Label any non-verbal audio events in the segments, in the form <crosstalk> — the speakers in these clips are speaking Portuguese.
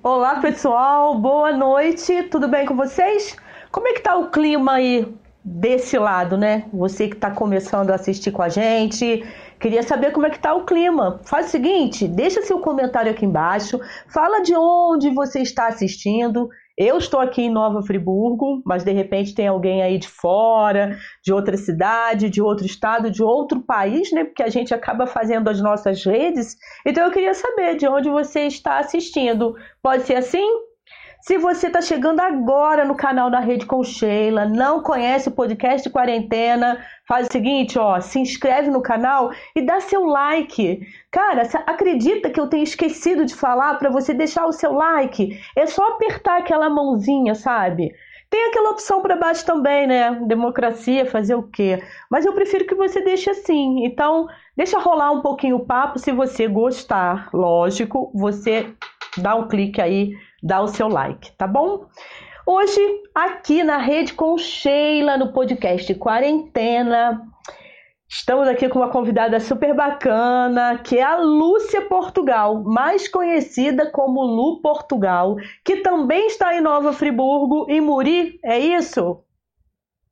Olá, pessoal. Boa noite. Tudo bem com vocês? Como é que tá o clima aí desse lado, né? Você que está começando a assistir com a gente, queria saber como é que tá o clima. Faz o seguinte, deixa seu comentário aqui embaixo, fala de onde você está assistindo. Eu estou aqui em Nova Friburgo, mas de repente tem alguém aí de fora, de outra cidade, de outro estado, de outro país, né? Porque a gente acaba fazendo as nossas redes. Então eu queria saber de onde você está assistindo. Pode ser assim? Se você está chegando agora no canal da Rede com Sheila, não conhece o podcast de quarentena, faz o seguinte, ó, se inscreve no canal e dá seu like. Cara, acredita que eu tenho esquecido de falar para você deixar o seu like? É só apertar aquela mãozinha, sabe? Tem aquela opção para baixo também, né? Democracia, fazer o quê? Mas eu prefiro que você deixe assim. Então, deixa rolar um pouquinho o papo. Se você gostar, lógico, você dá um clique aí dá o seu like, tá bom? Hoje, aqui na Rede com Sheila, no podcast Quarentena, estamos aqui com uma convidada super bacana, que é a Lúcia Portugal, mais conhecida como Lu Portugal, que também está em Nova Friburgo, em Muri, é isso?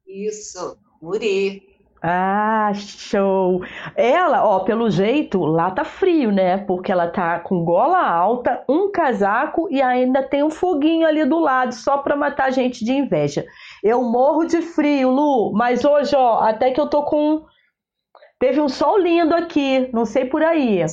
Isso, Muri. Ah, show! Ela, ó, pelo jeito, lá tá frio, né? Porque ela tá com gola alta, um casaco e ainda tem um foguinho ali do lado, só pra matar a gente de inveja. Eu morro de frio, Lu, mas hoje, ó, até que eu tô com. Teve um sol lindo aqui, não sei por aí.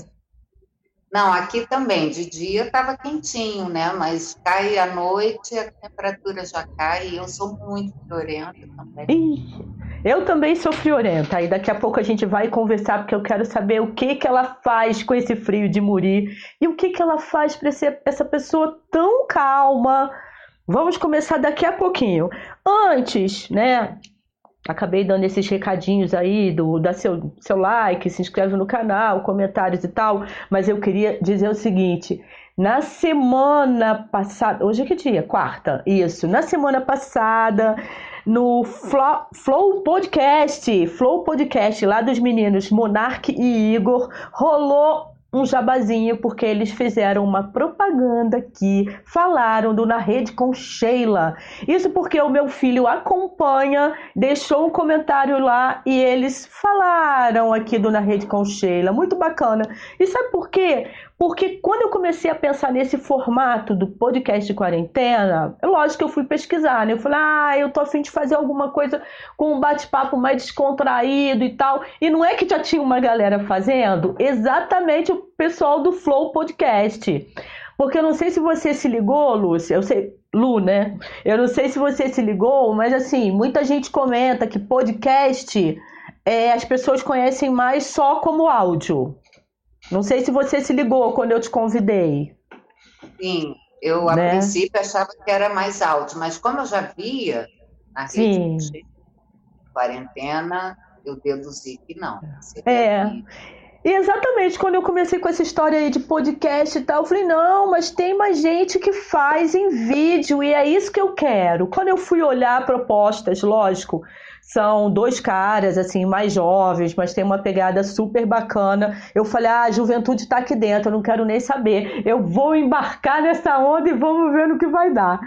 Não, aqui também, de dia estava quentinho, né? Mas cai à noite, a temperatura já cai e eu sou muito friorenta também. Ih. Eu também sou friorenta e daqui a pouco a gente vai conversar porque eu quero saber o que que ela faz com esse frio de Muri e o que que ela faz para ser essa pessoa tão calma. Vamos começar daqui a pouquinho. Antes, né? Acabei dando esses recadinhos aí do da seu, seu like, se inscreve no canal, comentários e tal, mas eu queria dizer o seguinte, na semana passada, hoje é que dia? Quarta, isso. Na semana passada, no Flow Podcast, Flow Podcast lá dos meninos Monark e Igor, rolou um jabazinho porque eles fizeram uma propaganda aqui, falaram do Na Rede com Sheila. Isso porque o meu filho acompanha, deixou um comentário lá e eles falaram aqui do Na Rede com Sheila. Muito bacana. E sabe por quê? Porque quando eu comecei a pensar nesse formato do podcast de quarentena, é lógico que eu fui pesquisar, né? Eu falei, ah, eu tô afim de fazer alguma coisa com um bate-papo mais descontraído e tal. E não é que já tinha uma galera fazendo? Exatamente o pessoal do Flow Podcast. Porque eu não sei se você se ligou, Lúcia, eu sei, Lu, né? Eu não sei se você se ligou, mas assim, muita gente comenta que podcast é, as pessoas conhecem mais só como áudio. Não sei se você se ligou quando eu te convidei. Sim, eu a né? princípio achava que era mais alto, mas como eu já via na rede de quarentena, eu deduzi que não. É. E exatamente quando eu comecei com essa história aí de podcast e tal, eu falei, não, mas tem mais gente que faz em vídeo e é isso que eu quero. Quando eu fui olhar propostas, lógico, são dois caras, assim, mais jovens, mas tem uma pegada super bacana. Eu falei, ah, a juventude tá aqui dentro, eu não quero nem saber. Eu vou embarcar nessa onda e vamos ver no que vai dar.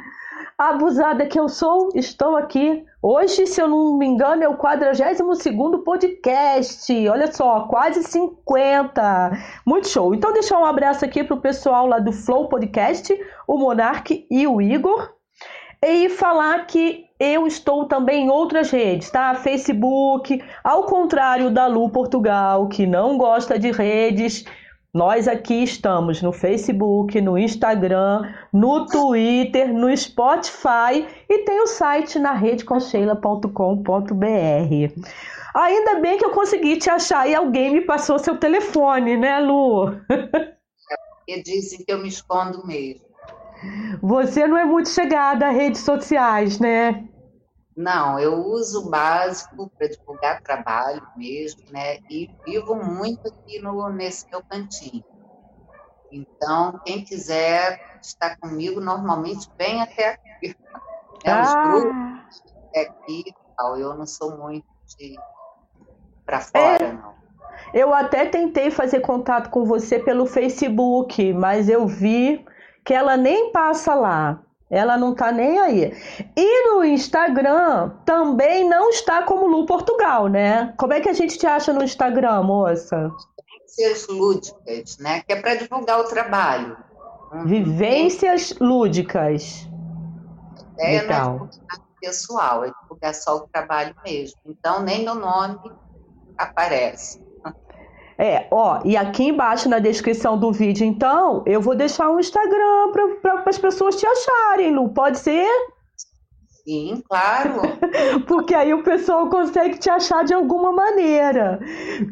Abusada que eu sou, estou aqui. Hoje, se eu não me engano, é o 42 podcast. Olha só, quase 50. Muito show. Então, deixar um abraço aqui pro pessoal lá do Flow Podcast, o Monark e o Igor. E falar que eu estou também em outras redes, tá? Facebook, ao contrário da Lu Portugal, que não gosta de redes, nós aqui estamos no Facebook, no Instagram, no Twitter, no Spotify e tem o site na redeconcheila.com.br. Ainda bem que eu consegui te achar e alguém me passou seu telefone, né, Lu? <laughs> É, dizem que eu me escondo mesmo. Você não é muito chegada a redes sociais, né? Não, eu uso o básico para divulgar trabalho mesmo, né? E vivo muito aqui no, nesse meu cantinho. Então, quem quiser estar comigo, normalmente vem até aqui. <laughs> É, ah. Os grupos é aqui tal. Eu não sou muito de para fora, é. não. Eu até tentei fazer contato com você pelo Facebook, mas eu vi que ela nem passa lá. Ela não tá nem aí. E no Instagram também não está como Lu Portugal, né? Como é que a gente te acha no Instagram, moça? Vivências lúdicas, né? Que é para divulgar o trabalho. Uhum. Vivências lúdicas. É, Legal. não é pessoal, é divulgar só o trabalho mesmo. Então, nem no nome aparece. É, ó, e aqui embaixo na descrição do vídeo, então, eu vou deixar um Instagram para as pessoas te acharem, Lu. Pode ser? Sim, claro. <laughs> Porque aí o pessoal consegue te achar de alguma maneira.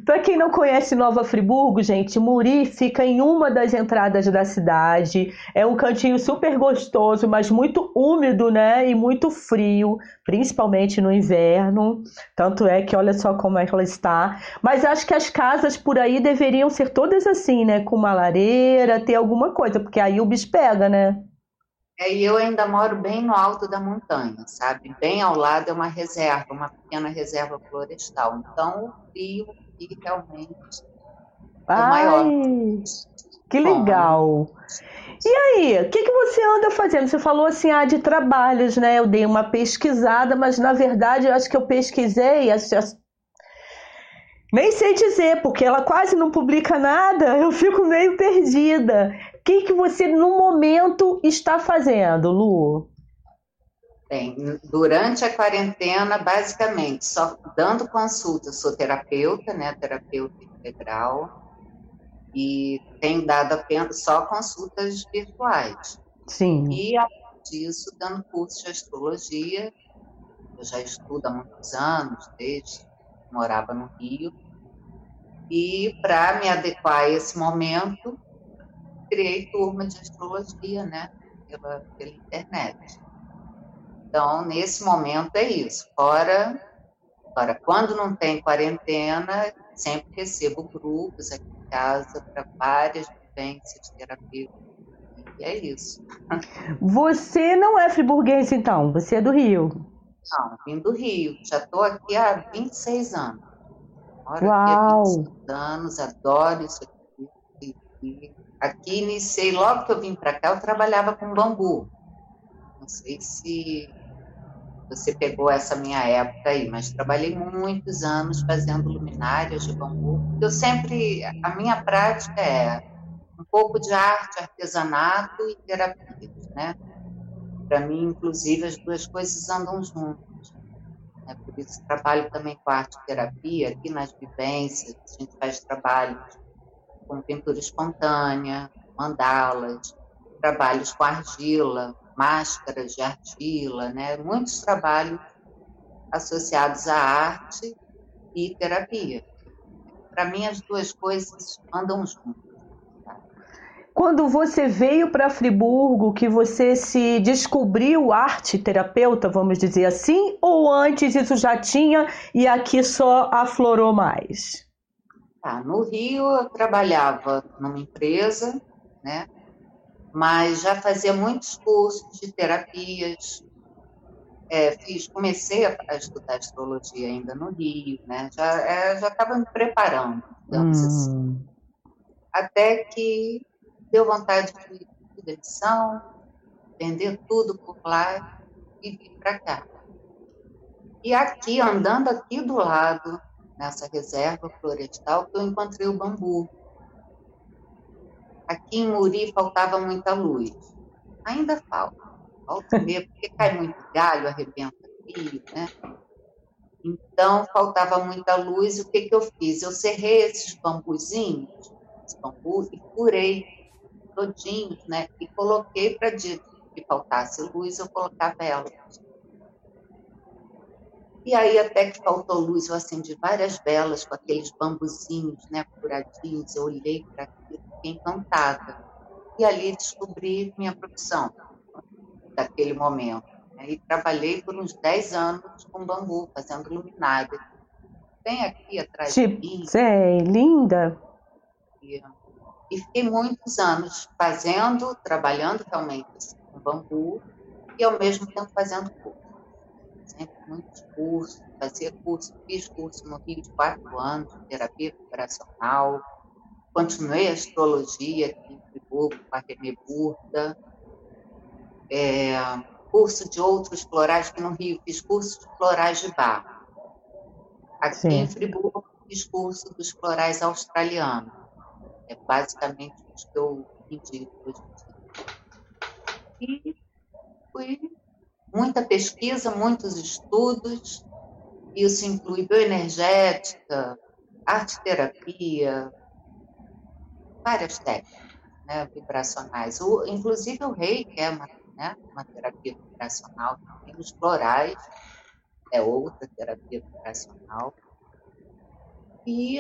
Para quem não conhece Nova Friburgo, gente, Muri fica em uma das entradas da cidade. É um cantinho super gostoso, mas muito úmido, né? E muito frio, principalmente no inverno. Tanto é que olha só como ela está. Mas acho que as casas por aí deveriam ser todas assim, né? Com uma lareira, ter alguma coisa, porque aí o bicho pega, né? É, e eu ainda moro bem no alto da montanha, sabe? Bem ao lado é uma reserva, uma pequena reserva florestal. Então, o frio aqui realmente é Ai, maior. Que legal! E aí, o que, que você anda fazendo? Você falou assim, ah, de trabalhos, né? Eu dei uma pesquisada, mas na verdade eu acho que eu pesquisei, nem sei dizer, porque ela quase não publica nada, <laughs> eu fico meio perdida que, que você, no momento, está fazendo, Lu? Bem, durante a quarentena, basicamente, só dando consulta, sou terapeuta, né, terapeuta integral, e tenho dado apenas só consultas virtuais. Sim. E, além disso, dando curso de astrologia, eu já estudo há muitos anos, desde que morava no Rio, e para me adequar a esse momento, criei turma de astrologia, né, pela, pela internet. Então, nesse momento é isso. Fora, fora quando não tem quarentena, sempre recebo grupos aqui em casa para várias vivências terapêuticas. E é isso. Você não é friburguense, então? Você é do Rio? Não, vim do Rio. Já estou aqui há 26 anos. Moro Uau! aqui há 26 anos, adoro isso aqui. Aqui iniciei, logo que eu vim para cá, eu trabalhava com bambu. Não sei se você pegou essa minha época aí, mas trabalhei muitos anos fazendo luminárias de bambu. Eu sempre, a minha prática é um pouco de arte, artesanato e terapia, né? Para mim, inclusive, as duas coisas andam juntas. Né? Por isso, trabalho também com arte e terapia, aqui nas vivências, a gente faz trabalhos com pintura espontânea, mandalas, trabalhos com argila, máscaras de argila, né? muitos trabalhos associados à arte e terapia. Para mim, as duas coisas andam juntas. Quando você veio para Friburgo, que você se descobriu arte terapeuta, vamos dizer assim, ou antes isso já tinha e aqui só aflorou mais? Tá, no Rio eu trabalhava numa empresa, né? Mas já fazia muitos cursos de terapias. É, fiz, comecei a, a, estudar astrologia ainda no Rio, né? Já é, já estava me preparando, digamos hum. assim. Até que deu vontade de ir de edição, vender tudo por lá e vir para cá. E aqui, andando aqui do lado nessa reserva florestal que eu encontrei o bambu. Aqui em Muri faltava muita luz. Ainda falta. Falta mesmo, porque cai muito galho, arrebenta fio, né? Então, faltava muita luz. O que, que eu fiz? Eu cerrei esses bambuzinhos, esse bambu, e curei todinhos, né? E coloquei para que faltasse luz, eu colocava elas e aí, até que faltou luz, eu acendi várias velas com aqueles bambuzinhos, né, furadinhos. Eu olhei para aquilo, fiquei encantada. E ali descobri minha profissão, daquele momento. Né? E trabalhei por uns 10 anos com bambu, fazendo luminária. Tem aqui atrás tipo, de mim. Sei, linda. E, e fiquei muitos anos fazendo, trabalhando realmente assim, com bambu, e ao mesmo tempo fazendo curso sempre muitos cursos, fazia curso, fiz curso no Rio de quatro anos, de terapia operacional, continuei astrologia aqui em Friburgo, com a Renê Burda, é, curso de outros florais, que no Rio fiz curso de florais de bar. Aqui Sim. em Friburgo fiz curso dos florais australianos. É basicamente o que eu indico hoje em dia. E fui muita pesquisa, muitos estudos. Isso inclui bioenergética, arte-terapia, várias técnicas né, vibracionais. O, inclusive o reiki é uma, né, uma terapia vibracional, os florais, é outra terapia vibracional. E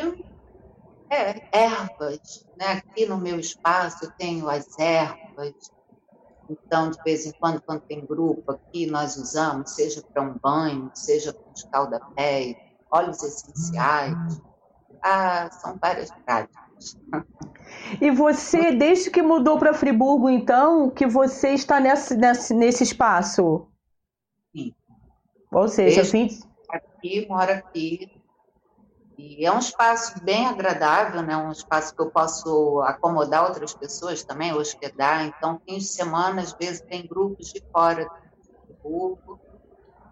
é, ervas, né? aqui no meu espaço eu tenho as ervas, então, de vez em quando, quando tem grupo aqui, nós usamos, seja para um banho, seja para escalda-pés, óleos essenciais. Ah, são várias práticas. E você, desde que mudou para Friburgo, então, que você está nesse, nesse, nesse espaço? Sim. Ou seja, desde fim... aqui, moro aqui. E é um espaço bem agradável, né? um espaço que eu posso acomodar outras pessoas também, hospedar. Então, fins de semana, às vezes, tem grupos de fora de Friburgo.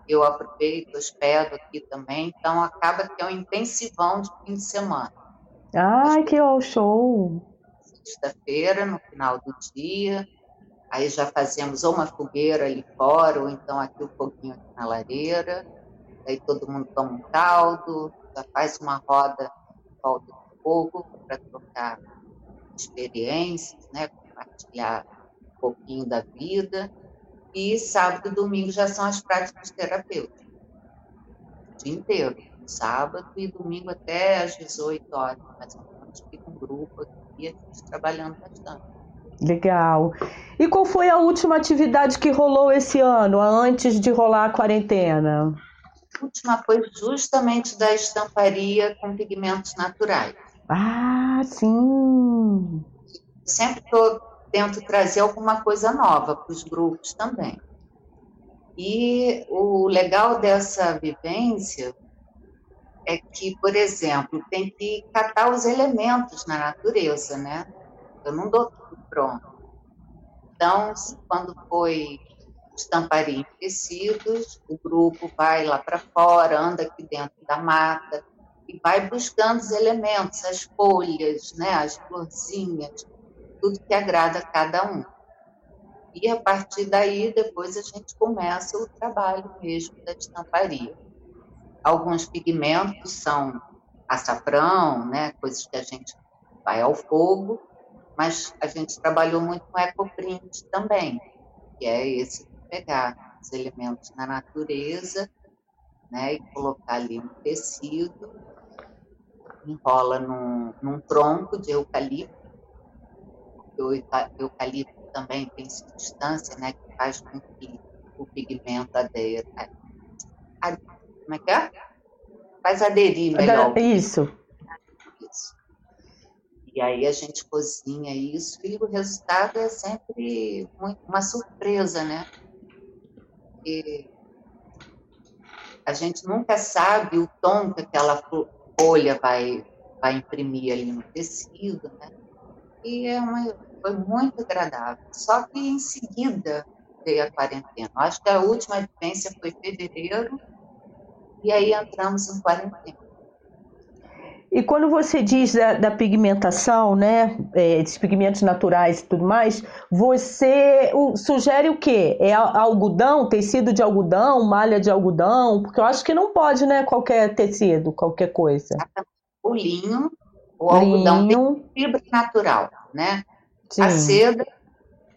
Eu aproveito, hospedo aqui também. Então, acaba que é um intensivão de fim de semana. Ai, que show! Sexta-feira, no final do dia, aí já fazemos ou uma fogueira ali fora, ou então aqui o um foguinho aqui na lareira, aí todo mundo toma um caldo, já faz uma roda volta do fogo para trocar experiências, né, compartilhar um pouquinho da vida, e sábado e domingo já são as práticas terapêuticas, o dia inteiro sábado e domingo até às 18 horas, mais ou menos, fica um grupo aqui, trabalhando bastante. Legal. E qual foi a última atividade que rolou esse ano, antes de rolar a quarentena? Última foi justamente da estamparia com pigmentos naturais. Ah, sim! Sempre tô, tento trazer alguma coisa nova para os grupos também. E o legal dessa vivência é que, por exemplo, tem que catar os elementos na natureza, né? Eu não dou tudo pronto. Então, quando foi estamparia em tecidos, o grupo vai lá para fora, anda aqui dentro da mata e vai buscando os elementos, as folhas, né, as florzinhas, tudo que agrada a cada um. E a partir daí, depois a gente começa o trabalho mesmo da estamparia. Alguns pigmentos são açafrão, né, coisas que a gente vai ao fogo, mas a gente trabalhou muito com ecoprint também, que é esse pegar os elementos na natureza, né, e colocar ali no tecido, enrola num, num tronco de eucalipto, o eucalipto também tem substância, né, que faz com que o pigmento adeira, como é que é? Faz aderir melhor. Isso. Isso. E aí a gente cozinha isso e o resultado é sempre uma surpresa, né? Porque a gente nunca sabe o tom que aquela folha vai, vai imprimir ali no tecido, né? E é uma, foi muito agradável. Só que em seguida veio a quarentena. Acho que a última vivência foi fevereiro e aí entramos em quarentena. E quando você diz da, da pigmentação, né, é, dos pigmentos naturais e tudo mais, você o, sugere o quê? É algodão, tecido de algodão, malha de algodão? Porque eu acho que não pode, né, qualquer tecido, qualquer coisa. O linho, o linho. algodão tem fibra natural, né? Sim. A seda,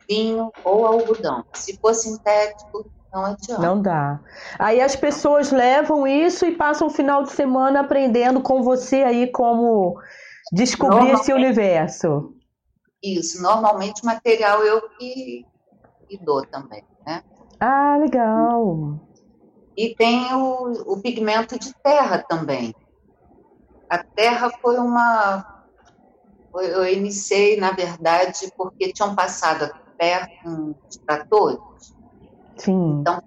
vinho ou algodão. Se for sintético, não adianta. Não dá. Aí as pessoas levam isso e passam o final de semana aprendendo com você aí como descobrir esse universo. Isso, normalmente o material eu que, que dou também, né? Ah, legal. E tem o, o pigmento de terra também. A terra foi uma. Eu iniciei, na verdade, porque tinham passado aqui perto uns tratores Sim. Então,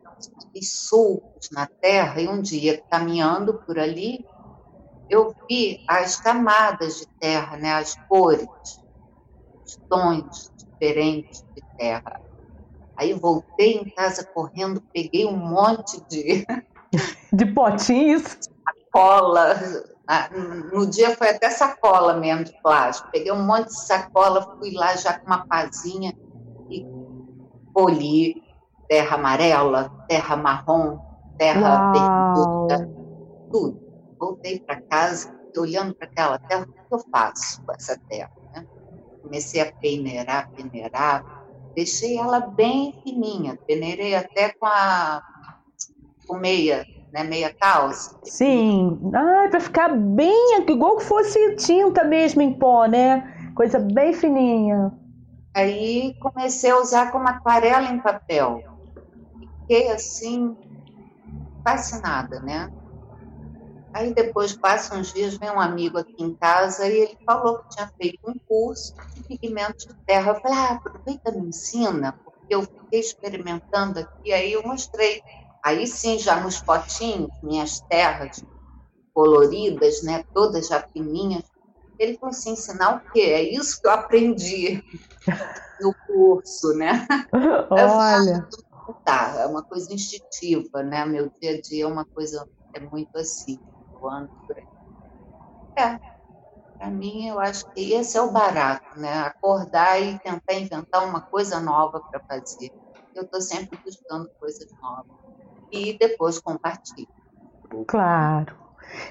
fiz sulcos na terra e um dia, caminhando por ali, eu vi as camadas de terra, né, as cores, os tons diferentes de terra. Aí voltei em casa correndo, peguei um monte de. <laughs> De potinhos? Sacola. No dia foi até sacola mesmo de plástico. Peguei um monte de sacola, fui lá já com uma pazinha e colhi terra amarela, terra marrom, terra vermelha, tudo. Voltei para casa, olhando para aquela terra, o que eu faço com essa terra? Né? Comecei a peneirar, peneirar, deixei ela bem fininha, peneirei até com a com meia, né, meia calça. Sim, ah, para ficar bem, igual que fosse tinta mesmo em pó, né? Coisa bem fininha. Aí comecei a usar como aquarela em papel. Fiquei assim, fascinada, né? Aí depois passa uns dias, vem um amigo aqui em casa e ele falou que tinha feito um curso de pigmento de terra. Eu falei, ah, aproveita me ensina, porque eu fiquei experimentando aqui, aí eu mostrei. Aí sim, já nos potinhos, minhas terras coloridas, né, todas já fininhas. Ele falou assim, ensinar o quê? É isso que eu aprendi <laughs> no curso, né? <laughs> Olha. Tá, é uma coisa instintiva, né? Meu dia a dia é uma coisa, é muito assim voando por aí. É, para mim, eu acho que esse é o barato, né? Acordar e tentar inventar uma coisa nova para fazer. Eu estou sempre buscando coisas novas. E depois compartilho. Claro.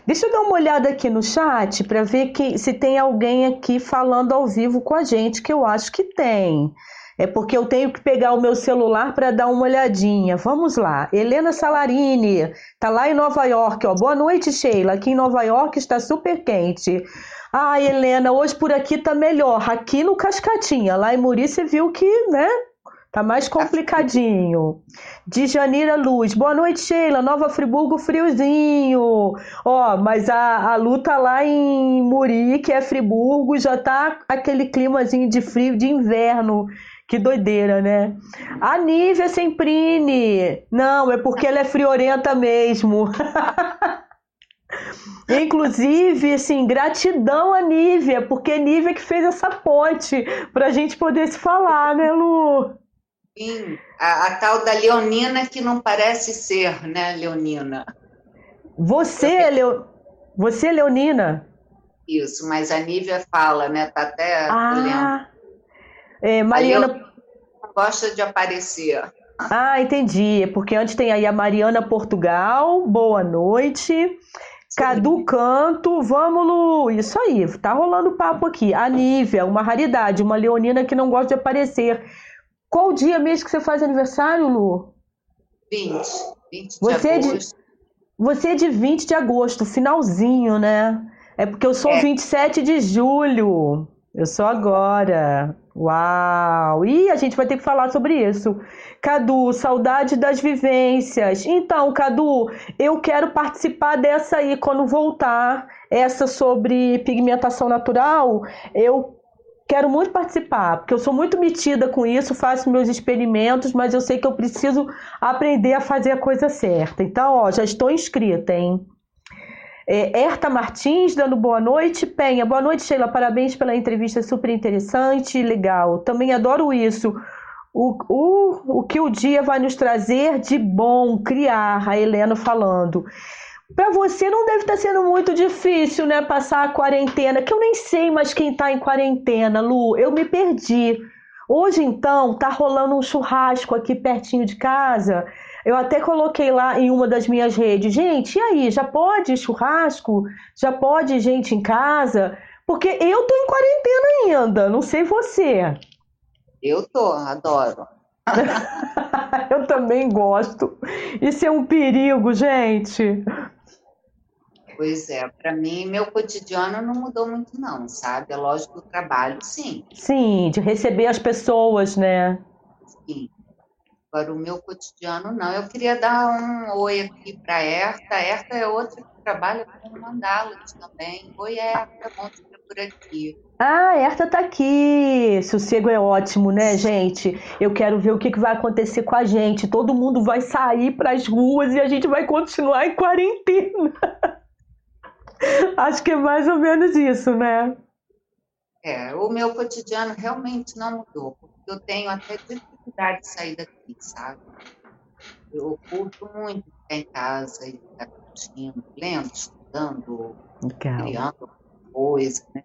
Deixa eu dar uma olhada aqui no chat para ver que, se tem alguém aqui falando ao vivo com a gente, que eu acho que tem. É porque eu tenho que pegar o meu celular para dar uma olhadinha. Vamos lá. Helena Salarini, tá lá em Nova York, ó. Boa noite, Sheila. Aqui em Nova York está super quente. Ah, Helena, hoje por aqui tá melhor. Aqui no Cascatinha, lá em Muri, você viu que, né? Tá mais complicadinho. De Janira Luz. Boa noite, Sheila. Nova Friburgo, friozinho. Ó, mas a, a luta lá em Muri, que é Friburgo, já tá aquele climazinho de frio de inverno. Que doideira, né? A Nívia Semprine. Não, é porque ela é friorenta mesmo. <laughs> Inclusive, assim, gratidão a Nívia, porque Nívia que fez essa ponte para a gente poder se falar, né, Lu? Sim, a, a, tal da Leonina que não parece ser, né, Leonina? Você, é Leo... Você é Leonina? Isso, mas a Nívia fala, né? Tá até ah, lendo. É, Mariana. gosta de aparecer. Ah, entendi. É porque antes tem aí a Mariana Portugal, boa noite. Sim. Cadu Canto, vamos, Lu. Isso aí, tá rolando papo aqui. A Nívia, uma raridade, uma leonina que não gosta de aparecer. Qual dia mesmo que você faz aniversário, Lu? 20. 20 de você agosto. É de, você é de 20 de agosto, finalzinho, né? É porque eu sou é. 27 de julho. Eu sou agora. Uau! E a gente vai ter que falar sobre isso. Cadu, saudade das vivências. Então, Cadu, eu quero participar dessa aí quando voltar. Essa sobre pigmentação natural, eu quero muito participar, porque eu sou muito metida com isso, faço meus experimentos, mas eu sei que eu preciso aprender a fazer a coisa certa. Então, ó, já estou inscrita, hein? É, Erta Martins dando boa noite. Penha, boa noite, Sheila. Parabéns pela entrevista super interessante legal. Também adoro isso. O, o, o que o dia vai nos trazer de bom criar, a Helena falando. Para você não deve estar tá sendo muito difícil, né? Passar a quarentena, que eu nem sei mais quem está em quarentena, Lu. Eu me perdi. Hoje, então, tá rolando um churrasco aqui pertinho de casa eu até coloquei lá em uma das minhas redes, gente, e aí, já pode churrasco? Já pode gente em casa? Porque eu tô em quarentena ainda, não sei você. Eu tô, adoro. <laughs> eu também gosto. Isso é um perigo, gente. Pois é, para mim, meu cotidiano não mudou muito, não, sabe? É lógico o trabalho, sim. Sim, de receber as pessoas, né? Sim. Agora, o meu cotidiano, não. Eu queria dar um oi aqui para a Erta. A Erta é outra que trabalha com mandalas também. Oi, Erta, bom te ver por aqui. Ah, a Erta tá aqui. Sossego é ótimo, né, gente? Eu quero ver o que, que vai acontecer com a gente. Todo mundo vai sair para as ruas e a gente vai continuar em quarentena. <laughs> Acho que é mais ou menos isso, né? É, o meu cotidiano realmente não mudou, eu tenho até dificuldade de sair daqui, sabe? Eu curto muito ficar em casa e ficar curtindo, lendo, estudando, Legal. criando coisa, né?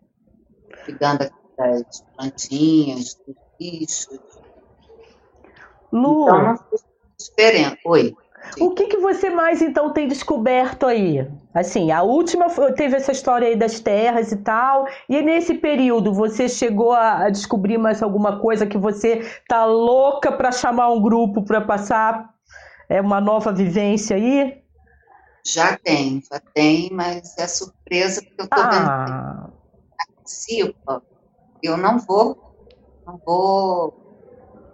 Cuidando das plantinhas, dos bichos. Lu, então, não diferente. Oi. O que, que você mais então tem descoberto aí? Assim, a última teve essa história aí das terras e tal, e nesse período você chegou a, descobrir mais alguma coisa que você tá louca para chamar um grupo para passar é uma nova vivência aí? Já tem, já tem, mas é surpresa porque eu tô ah. vendo que. Eu não vou, não vou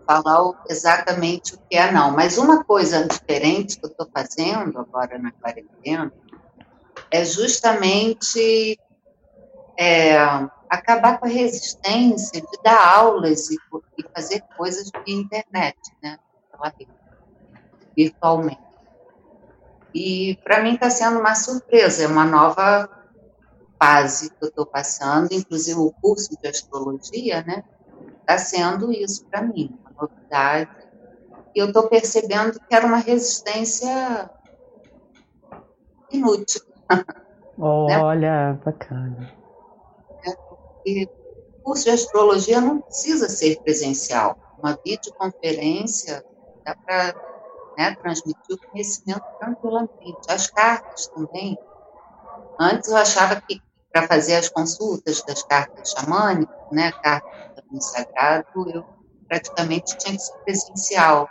falar exatamente o que é, não. Mas uma coisa diferente que eu estou fazendo agora na quarentena é justamente é, acabar com a resistência de dar aulas e, e fazer coisas via internet, né? Virtualmente. E para mim está sendo uma surpresa, é uma nova fase que eu estou passando, inclusive o curso de astrologia, né? Está sendo isso para mim, novidade. E eu estou percebendo que era uma resistência inútil. <laughs> Olha, né? bacana. É, porque o curso de astrologia não precisa ser presencial. Uma videoconferência dá para né, transmitir o conhecimento tranquilamente. As cartas também. Antes eu achava que para fazer as consultas das cartas xamânicas, né, cartas do sagrado, eu praticamente tinha que ser presencial.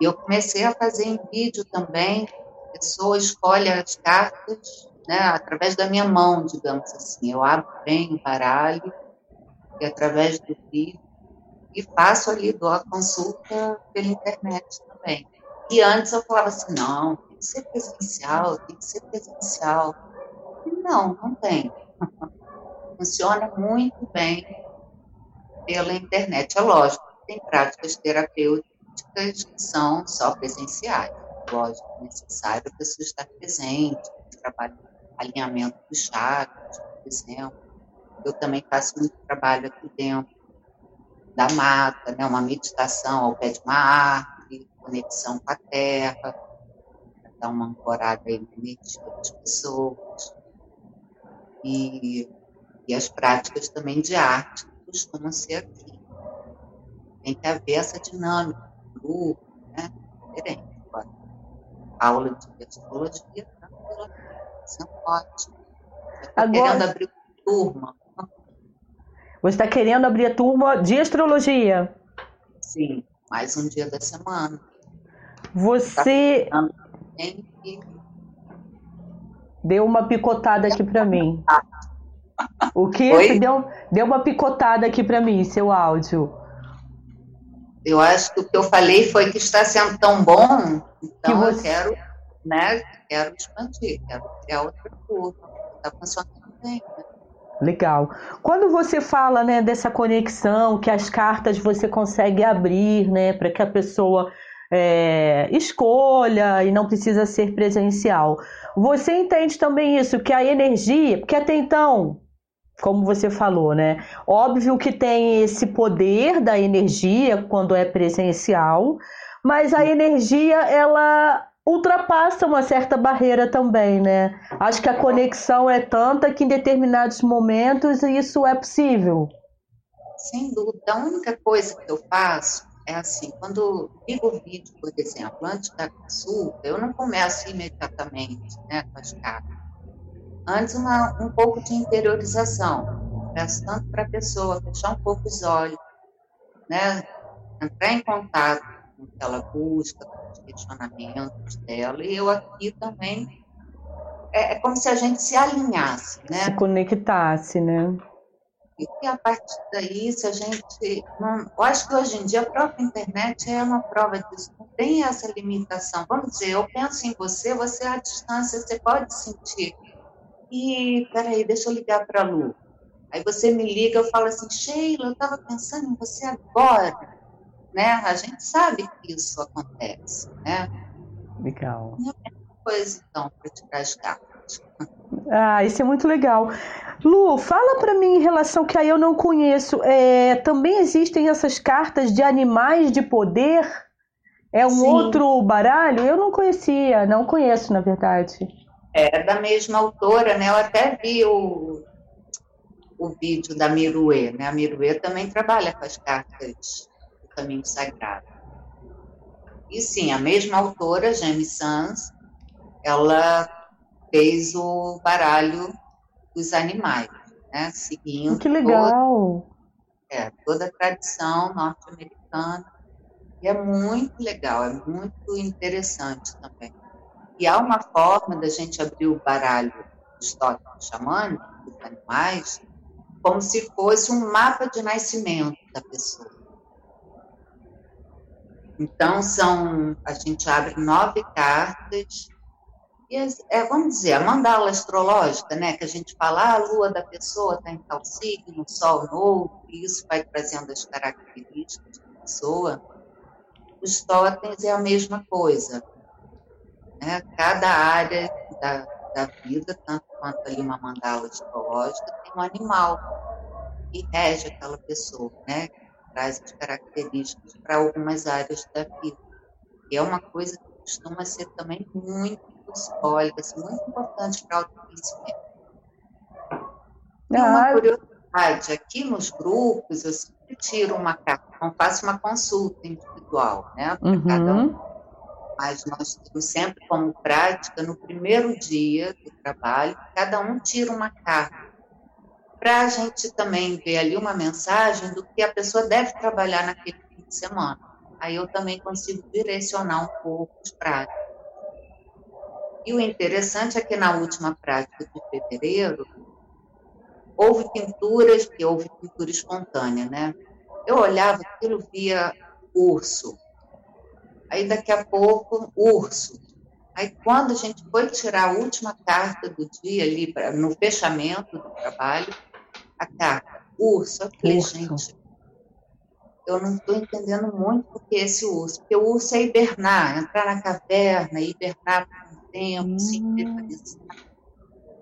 E eu comecei a fazer em vídeo também. A pessoa escolhe as cartas né, através da minha mão, digamos assim. Eu abro bem o baralho e através do vídeo e faço ali, dou a consulta pela internet também. E antes eu falava assim, não, tem que ser presencial, tem que ser presencial. E não, não tem. <laughs> Funciona muito bem pela internet. É lógico, tem práticas terapêuticas que são só presenciais. Lógico, é necessário a pessoa estar presente, trabalho alinhamento dos chakras, por exemplo. Eu também faço muito trabalho aqui dentro da mata, né, uma meditação ao pé de uma árvore, conexão com a terra, dar uma ancorada aí na energia das pessoas. E, e as práticas também de arte costumam ser aqui. Tem que haver essa dinâmica, grupo, né? Diferente. Agora, aula de astrologia, tranquila, isso é ótimo. Agora... querendo abrir turma. Você está querendo abrir a turma de astrologia? Sim, mais um dia da semana. Você. Tá Deu uma picotada aqui para mim. O que? Deu, deu uma picotada aqui para mim, seu áudio. Eu acho que o que eu falei foi que está sendo tão bom, então você... eu quero, né, quero expandir, quero criar outra curva. Está funcionando bem, né? Legal. Quando você fala, né, dessa conexão, que as cartas você consegue abrir, né, para que a pessoa é, escolha e não precisa ser presencial. Você entende também isso, que a energia, porque até então como você falou, né? Óbvio que tem esse poder da energia quando é presencial, mas a energia ela ultrapassa uma certa barreira também, né? Acho que a conexão é tanta que em determinados momentos isso é possível. Sem dúvida. A única coisa que eu faço é assim, quando ligo o vídeo, por exemplo, antes da consulta, eu não começo imediatamente né, com as cartas Antes, uma, um pouco de interiorização. Peço tanto para a pessoa fechar um pouco os olhos, né? entrar em contato com o que ela busca, com os questionamentos dela. E eu aqui também. É, é como se a gente se alinhasse, né? Se conectasse, né? E a partir daí, se a gente. Não, eu acho que hoje em dia a própria internet é uma prova disso. Não tem essa limitação. Vamos dizer, eu penso em você, você à distância, você pode sentir e peraí, deixa eu ligar para a Lu. Aí você me liga, eu falo assim, Sheila, eu estava pensando em você agora. Né? A gente sabe que isso acontece, né? Legal. E mesma coisa, então, para tirar as cartas. Ah, isso é muito legal. Lu, fala para mim em relação que aí eu não conheço. É, também existem essas cartas de animais de poder? É um Sim. outro baralho? Eu não conhecia, não conheço, na verdade. É da mesma autora, né? Eu até vi o, o vídeo da Miruê, né? A Miruê também trabalha com as cartas do Caminho Sagrado. E sim, a mesma autora, Jamie Sans, ela fez o baralho dos animais, né? Seguindo que legal! Toda, é, toda a tradição norte-americana. E é muito legal, é muito interessante também. E há uma forma da gente abrir o baralho dos totens xamânicos, dos animais, como se fosse um mapa de nascimento da pessoa. Então, são, a gente abre nove cartas, e é, vamos dizer, a mandala astrológica, né, que a gente fala, ah, a lua da pessoa está em tal signo, sol novo, e isso vai trazendo as características da pessoa. Os totens é a mesma coisa. Né? Cada área da, da vida, tanto quanto ali uma mandala astrológica, tem um animal que rege aquela pessoa, né? traz as características para algumas áreas da vida. E é uma coisa que costuma ser também muito simbólica, assim, muito importante para o autoconhecimento. E uma curiosidade, aqui nos grupos, eu sempre tiro uma carta, não faço uma consulta individual, né, para uhum. cada um mas nós temos sempre como prática, no primeiro dia do trabalho, cada um tira uma carta, para a gente também ver ali uma mensagem do que a pessoa deve trabalhar naquele fim de semana. Aí eu também consigo direcionar um pouco os práticos. E o interessante é que na última prática de fevereiro, houve pinturas, que houve pintura espontânea, né? Eu olhava aquilo, via urso, Aí daqui a pouco, urso. Aí quando a gente foi tirar a última carta do dia ali, pra, no fechamento do trabalho, a carta, urso. Eu falei, urso. gente, eu não estou entendendo muito o que é esse urso. Porque o urso é hibernar, entrar na caverna, hibernar por um tempo, hum. se independizar.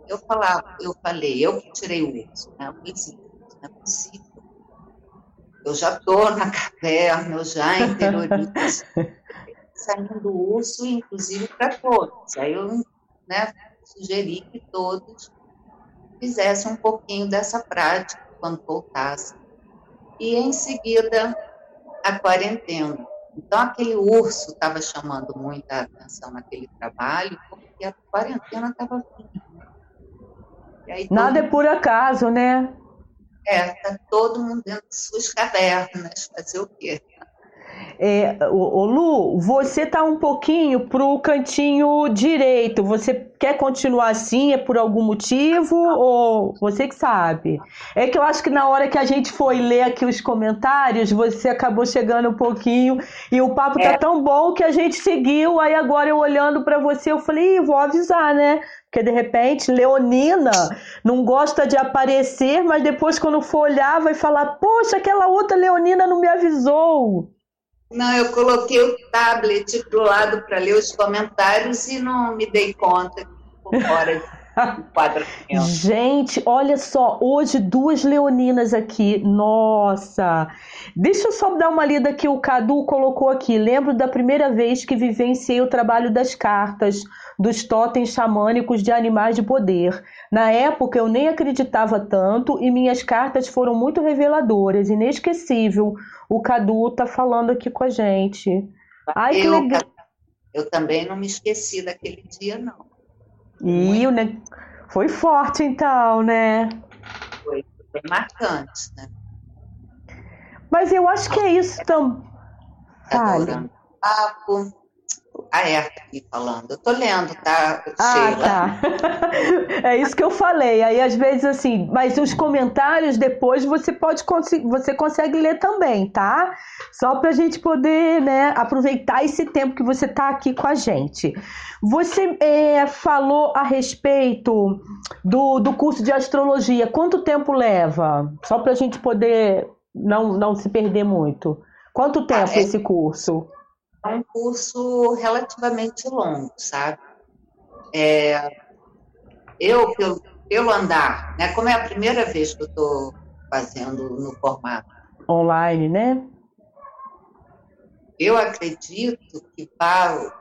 Eu falava, eu falei, eu que tirei o urso, né? Eu falei assim, não é possível. Eu já estou na caverna, eu já interiorizo <laughs> saindo do urso, inclusive para todos. Aí eu né, sugeri que todos fizessem um pouquinho dessa prática quando voltassem. E em seguida, a quarentena. Então, aquele urso estava chamando muita atenção naquele trabalho, porque a quarentena estava vindo. Nada é por acaso, né? É, está todo mundo dentro de suas cavernas, fazer o quê? É, Lu, você tá um pouquinho pro cantinho direito. Você quer continuar assim? É por algum motivo? Ou você que sabe? É que eu acho que na hora que a gente foi ler aqui os comentários, você acabou chegando um pouquinho e o papo tá é. tá tão bom que a gente seguiu. Aí agora eu olhando para você, eu falei, vou avisar, né? Porque de repente, Leonina não gosta de aparecer, mas depois, quando for olhar, vai falar: Poxa, aquela outra Leonina não me avisou. Não, eu coloquei o tablet para o lado para ler os comentários e não me dei conta fora <laughs> Gente, olha só, hoje duas leoninas aqui. Nossa! Deixa eu só dar uma lida que o Cadu colocou aqui. Lembro da primeira vez que vivenciei o trabalho das cartas, dos totens xamânicos de animais de poder. Na época eu nem acreditava tanto e minhas cartas foram muito reveladoras, inesquecível. O Cadu tá falando aqui com a gente. Ai, eu, que legal. Eu também não me esqueci daquele dia, não. E o ne... foi forte, então, né? Foi, foi marcante, né? Mas eu acho que é isso também. Adorando papo, a Erta aqui falando. Eu tô lendo, tá, ah, Sheila? Tá. <laughs> é isso que eu falei. Aí, às vezes, assim, mas os comentários depois você pode você consegue ler também, tá? Só pra gente poder, né, aproveitar esse tempo que você tá aqui com a gente. Você é, falou a respeito do, do curso de astrologia. Quanto tempo leva? Só pra gente poder não, não se perder muito. Quanto tempo ah, é... esse curso? É um curso relativamente longo, sabe? É, eu, pelo, pelo andar, né? Como é a primeira vez que eu estou fazendo no formato online, né? Eu acredito que para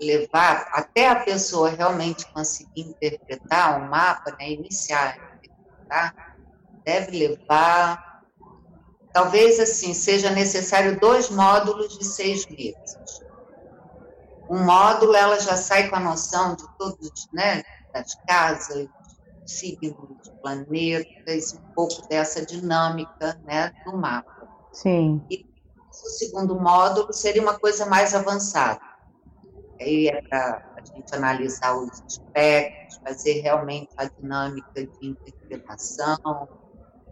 levar até a pessoa realmente conseguir interpretar o um mapa, né, iniciar, interpretar, deve levar, talvez assim, seja necessário dois módulos de seis meses. Um módulo, ela já sai com a noção de todos, né, das casas, signos, planetas, um pouco dessa dinâmica, né, do mapa. Sim. E o segundo módulo seria uma coisa mais avançada. Aí é para a gente analisar os aspectos, fazer realmente a dinâmica de interpretação,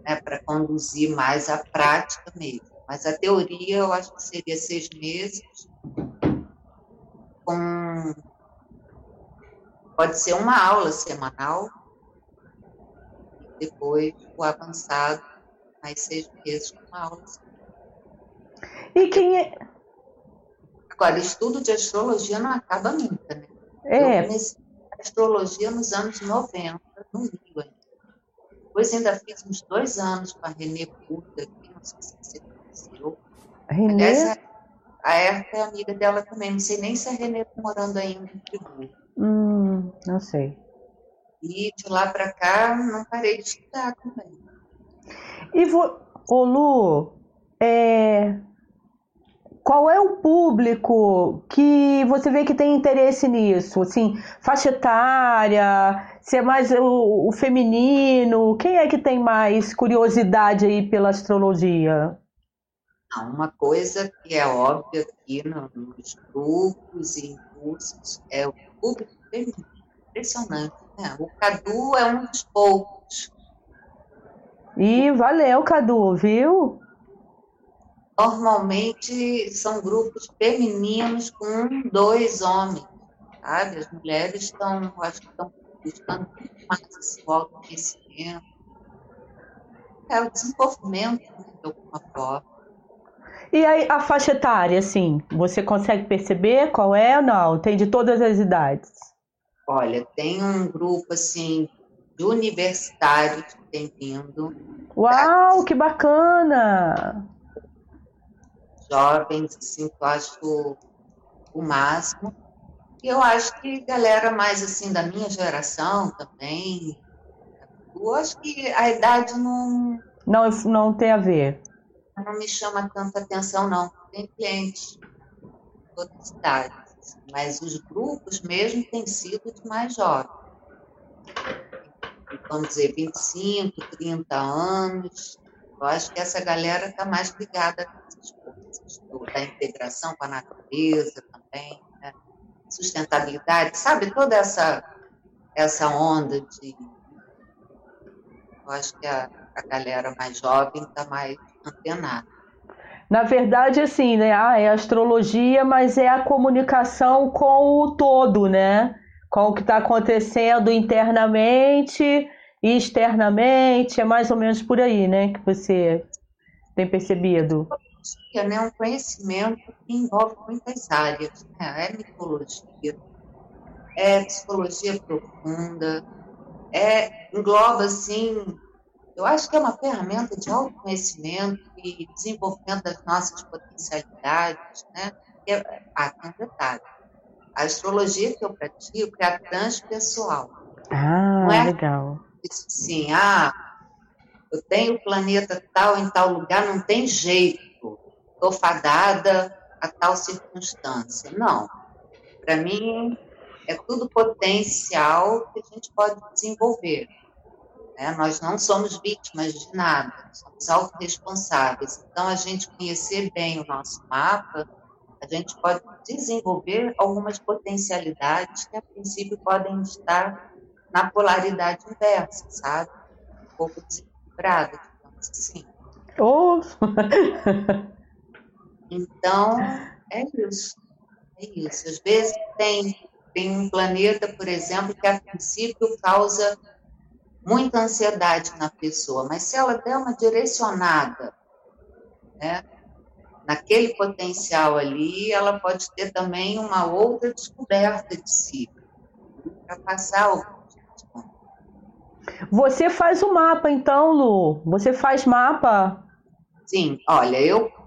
né, para conduzir mais a prática mesmo. Mas a teoria eu acho que seria seis meses, com pode ser uma aula semanal, e depois o avançado, mais seis meses com uma aula semanal. E quem é. Agora, estudo de astrologia não acaba nunca, né? É. Eu comecei a astrologia nos anos 90, no Rio ainda. Depois ainda fiz uns dois anos com a Renê Puta, aqui, não sei se você conheceu. Renê? Aliás, a Erta é amiga dela também. Não sei nem se a Renê está morando ainda em Friburgo. Hum, não sei. E de lá para cá, não parei de estudar também. E, vo... Ô Lu, é qual é o público que você vê que tem interesse nisso? Assim, faixa etária, se é mais o, o feminino, quem é que tem mais curiosidade aí pela astrologia? Uma coisa que é óbvia aqui nos grupos e cursos é o público feminino. Impressionante, né? O Cadu é um dos poucos. E valeu, Cadu, viu? normalmente são grupos femininos com dois homens, sabe? As mulheres estão, acho que estão buscando mais esse autoconhecimento. É o desenvolvimento, né, de alguma forma. E aí, a faixa etária, assim, você consegue perceber qual é ou não? Tem de todas as idades? Olha, tem um grupo, assim, de universitários que tem vindo. Uau, que bacana! jovens, assim, que eu acho o máximo. Eu acho que galera mais assim da minha geração também. Eu acho que a idade não. Não, não tem a ver. Não me chama tanta atenção, não. Tem clientes de todas idades, mas os grupos mesmo têm sido de mais jovens. Vamos dizer, 25, 30 anos. Eu acho que essa galera está mais ligada a essas coisas, da integração com a natureza também? Sustentabilidade, sabe? Toda essa, essa onda de. Eu acho que a, a galera mais jovem está mais antenada. Na verdade, assim, né? Ah, é astrologia, mas é a comunicação com o todo, né? Com o que está acontecendo internamente e externamente, é mais ou menos por aí, né, que você tem percebido? É né, um conhecimento que envolve muitas áreas, né? é mitologia, é psicologia profunda, é, engloba, assim, eu acho que é uma ferramenta de autoconhecimento e desenvolvimento das nossas potencialidades, né? É, ah, tem um detalhe. A astrologia que eu pratico é a transpessoal. Ah, é legal assim, ah, eu tenho o planeta tal em tal lugar, não tem jeito, estou fadada a tal circunstância. Não. Para mim, é tudo potencial que a gente pode desenvolver. Né? Nós não somos vítimas de nada, somos autorresponsáveis. Então, a gente conhecer bem o nosso mapa, a gente pode desenvolver algumas potencialidades que, a princípio, podem estar na polaridade inversa, sabe? Um pouco desequilibrada, digamos assim. Oh. <laughs> <laughs> então, é isso. É isso. Às vezes tem, tem um planeta, por exemplo, que a princípio causa muita ansiedade na pessoa, mas se ela der uma direcionada, né, naquele potencial ali, ela pode ter também uma outra descoberta de si, para passar Você faz o mapa, então, Lu? Você faz mapa? Sim, olha, eu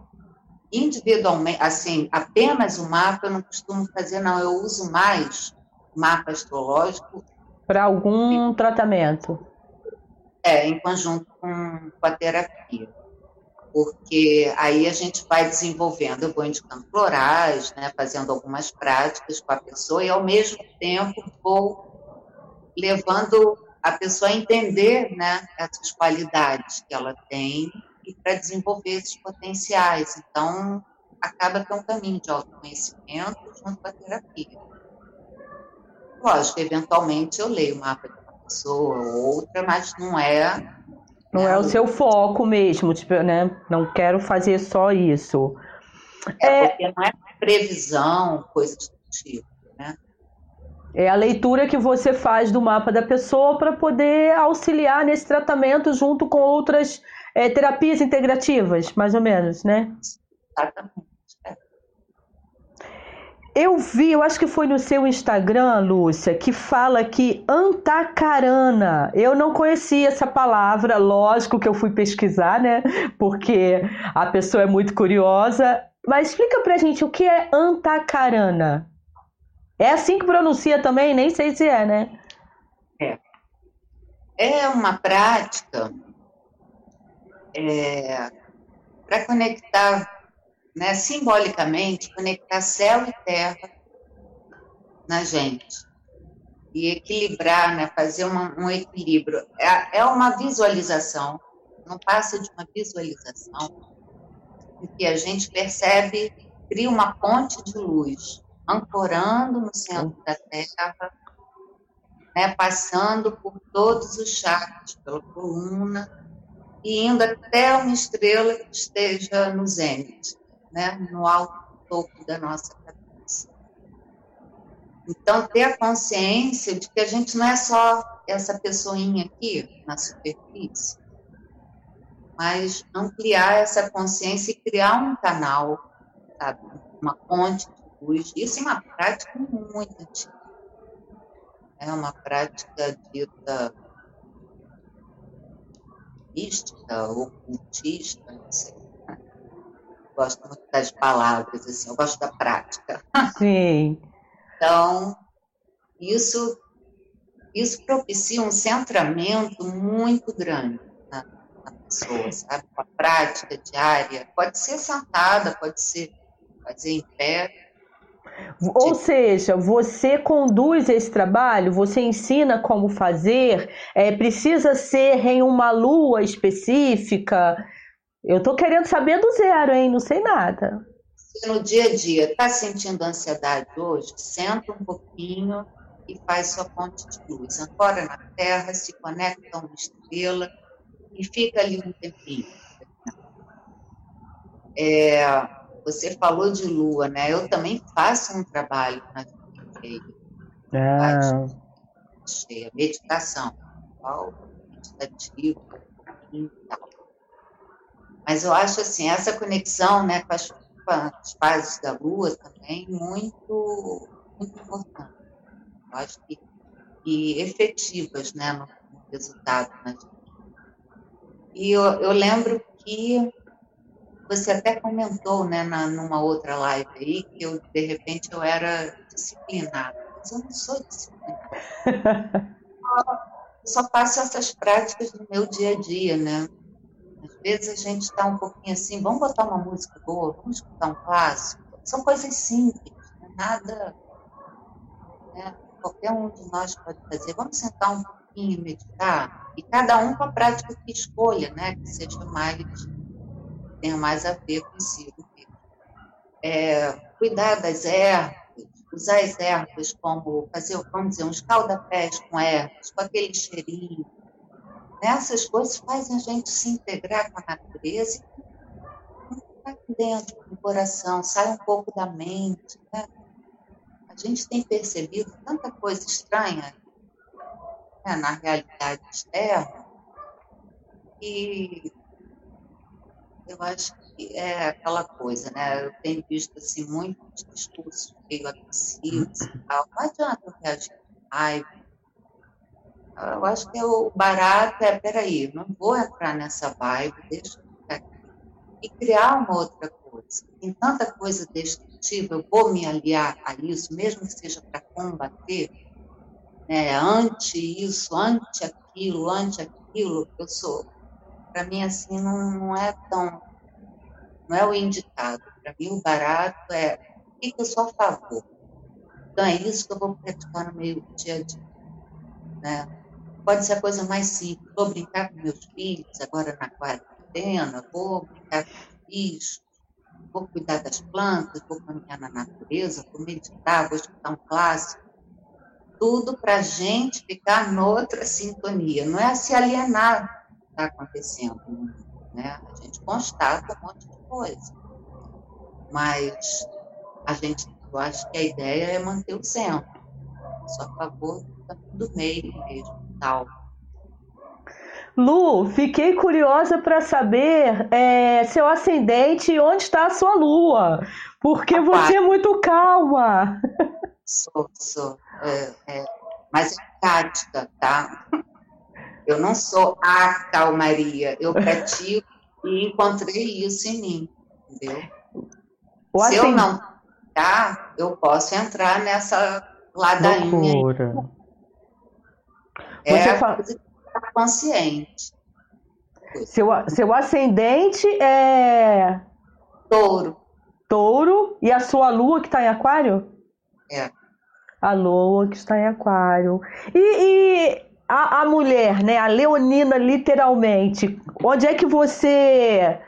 individualmente, assim, apenas o mapa eu não costumo fazer, não. Eu uso mais mapa astrológico. Para algum tratamento? É, em conjunto com, com a terapia. Porque aí a gente vai desenvolvendo, eu vou indicando florais, né, fazendo algumas práticas com a pessoa e ao mesmo tempo vou levando a pessoa a entender né, essas qualidades que ela tem e para desenvolver esses potenciais. Então, acaba que é um caminho de autoconhecimento junto com a terapia. Lógico, eventualmente eu leio o mapa de uma pessoa ou outra, mas não é. Não é, é o seu foco mesmo, tipo, né? Não quero fazer só isso. É, é... porque não é previsão, coisas do tipo, né? É a leitura que você faz do mapa da pessoa para poder auxiliar nesse tratamento junto com outras é, terapias integrativas, mais ou menos, né? Exatamente. Eu vi, eu acho que foi no seu Instagram, Lúcia, que fala que antacarana. Eu não conhecia essa palavra, lógico que eu fui pesquisar, né? Porque a pessoa é muito curiosa. Mas explica pra gente o que é antacarana. É assim que pronuncia também? Nem sei se é, né? É. É uma prática é, para conectar, né, simbolicamente, conectar céu e terra na gente e equilibrar, né, fazer uma, um equilíbrio. É, é uma visualização, não passa de uma visualização em que a gente percebe, cria uma ponte de luz, ancorando no centro da Terra, né, passando por todos os chakras, pela coluna, e indo até uma estrela que esteja no zênite, né, no alto topo da nossa cabeça. Então, ter a consciência de que a gente não é só essa pessoinha aqui na superfície, mas ampliar essa consciência e criar um canal, sabe? uma ponte de luz. Isso é uma prática muito antiga. É uma prática dita mística, ocultista, não sei. Né? Gosto muito das palavras, assim, eu gosto da prática. <laughs> Sim. Então, isso, isso propicia um centramento muito grande na, na pessoa, sabe? A prática diária pode ser sentada, pode ser fazer em pé, ou seja, você conduz esse trabalho, você ensina como fazer, é, precisa ser em uma lua específica. Eu estou querendo saber do zero, hein? Não sei nada. No dia a dia está sentindo ansiedade hoje, senta um pouquinho e faz sua ponte de luz. Ancora na terra, se conecta a uma estrela e fica ali um tempinho. É, você falou de lua, né? Eu também faço um trabalho na cheia. Ah. cheia, meditação, meditativo. Mas eu acho assim, essa conexão né, com as, com as fases da lua também muito, muito importante. Eu acho que e efetivas né, no, no resultado. Né? E eu, eu lembro que você até comentou, né, na, numa outra live aí, que eu, de repente, eu era disciplinada. Mas eu não sou disciplinada. eu <laughs> só faço essas práticas no meu dia a dia, né? Às vezes a gente está um pouquinho assim, vamos botar uma música boa, vamos escutar um clássico. São coisas simples, né? nada. Né? Qualquer um de nós pode fazer. Vamos sentar um pouquinho e meditar. E cada um com a prática que escolha, né? Que seja mais tenha mais a ver consigo. É, cuidar das ervas, usar as ervas como fazer, vamos dizer, uns calda-pés com ervas, com aquele cheirinho. Essas coisas fazem a gente se integrar com a natureza e dentro, no coração, sai um pouco da mente. Né? A gente tem percebido tanta coisa estranha né, na realidade externa e eu acho que é aquela coisa, né? Eu tenho visto assim, muitos discursos meio agressivos e tal. Não adianta eu reagir com raiva. Eu acho que o barato é, peraí, não vou entrar nessa vibe, deixa eu ficar aqui. E criar uma outra coisa. Tem tanta coisa destrutiva, eu vou me aliar a isso, mesmo que seja para combater, né, ante isso, ante aquilo, ante aquilo, eu sou. Para mim, assim, não, não é tão. Não é o indicado. Para mim, o barato é eu sou a favor. Então, é isso que eu vou praticar no meio dia a dia. Né? Pode ser a coisa mais simples. Vou brincar com meus filhos agora na quarentena, vou brincar com bichos, vou cuidar das plantas, vou caminhar na natureza, vou meditar, vou escutar um clássico. Tudo para a gente ficar noutra sintonia. Não é se alienar está acontecendo. Né? A gente constata um monte de coisa. Mas a gente, eu acho que a ideia é manter o centro. Só a favor do meio mesmo tal. Lu, fiquei curiosa para saber é, seu ascendente e onde está a sua lua, porque você é muito calma. Sou, sou. É, é, mas é prática, tá? Eu não sou a calmaria, eu pratico e encontrei isso em mim, entendeu? O Se eu não tá, eu posso entrar nessa ladainha. Loucura. É Você fala... consciente. Seu, seu ascendente é. Touro. Touro. E a sua lua que está em Aquário? É. A lua que está em Aquário. E, e a, a mulher, né? A leonina, literalmente. Onde é que você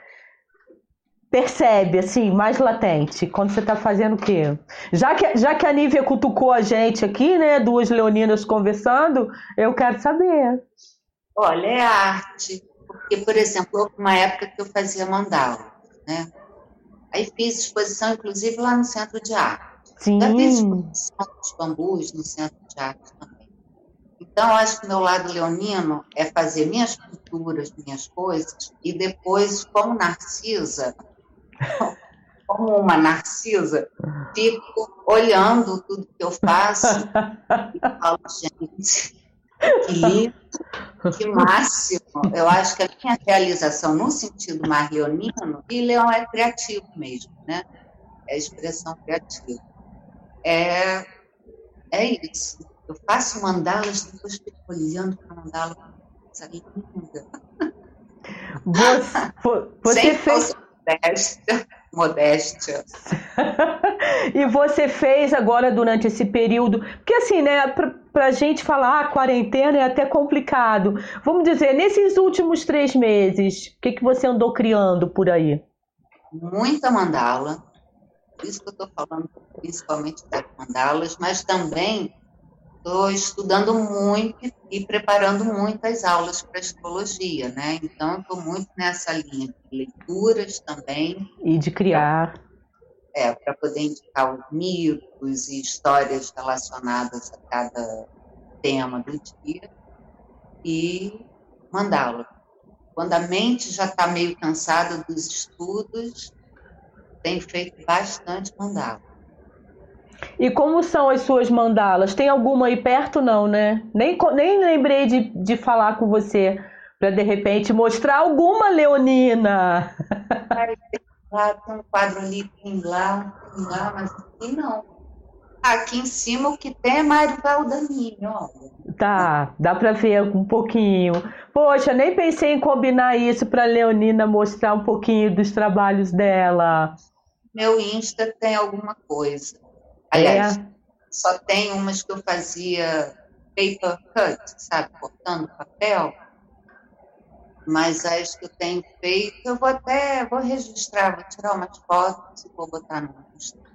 percebe, assim, mais latente, quando você está fazendo o quê? Já que, já que a Nívia cutucou a gente aqui, né, duas leoninas conversando, eu quero saber. Olha, é arte. Porque, por exemplo, houve uma época que eu fazia mandala, né? Aí fiz exposição, inclusive, lá no Centro de Arte. Sim. Já fiz exposição dos bambus no Centro de Arte. Então, acho que meu lado leonino é fazer minhas pinturas, minhas coisas, e depois, como Narcisa, <laughs> como uma narcisa, fico olhando tudo que eu faço e falo, gente, que lindo, que máximo. Eu acho que a minha realização no sentido marionino, e Leão é criativo mesmo, né? É expressão criativa. É, é isso. Eu faço mandalas, depois fico olhando para mandala, linda. Você, você Sem fez modéstia. modéstia. <laughs> e você fez agora durante esse período, porque assim, né, para a gente falar ah, quarentena é até complicado. Vamos dizer, nesses últimos três meses, o que, que você andou criando por aí? Muita mandala, por isso que eu estou falando principalmente das mandalas, mas também estou estudando muito e preparando muitas aulas para astrologia, né? Então, estou muito nessa linha de leituras também. E de criar. É, para poder indicar os mitos e histórias relacionadas a cada tema do dia. E mandá-lo. Quando a mente já está meio cansada dos estudos, tem feito bastante mandá-lo. E como são as suas mandalas? Tem alguma aí perto, não, né? Nem, nem lembrei de, de falar com você para de repente mostrar alguma leonina. Lá tem um quadro ali, tem lá, tem lá, mas aqui não. Aqui em cima o que tem é Mário Valdaminho, olha. Tá, dá para ver um pouquinho. Poxa, nem pensei em combinar isso para Leonina mostrar um pouquinho dos trabalhos dela. Meu Insta tem alguma coisa. Aliás, é. só tem umas que eu fazia paper cut, sabe, cortando papel. Mas as que eu tenho feito, eu vou até vou registrar, vou tirar umas fotos e vou botar no Instagram.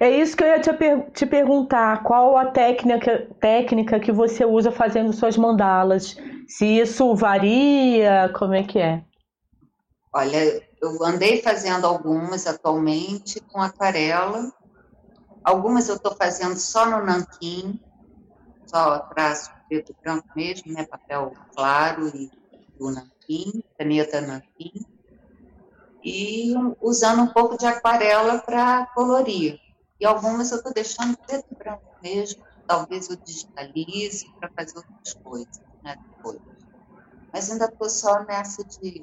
É isso que eu ia te, per te perguntar. Qual a técnica, técnica que você usa fazendo suas mandalas? Se isso varia, como é que é? Olha, eu andei fazendo algumas atualmente com aquarela Algumas eu estou fazendo só no nanquim, só traço preto e branco mesmo, né? Papel claro e do nanquim, caneta nanquim. E usando um pouco de aquarela para colorir. E algumas eu estou deixando preto e branco mesmo, talvez eu digitalize para fazer outras coisas, né, depois. Mas ainda estou só nessa de,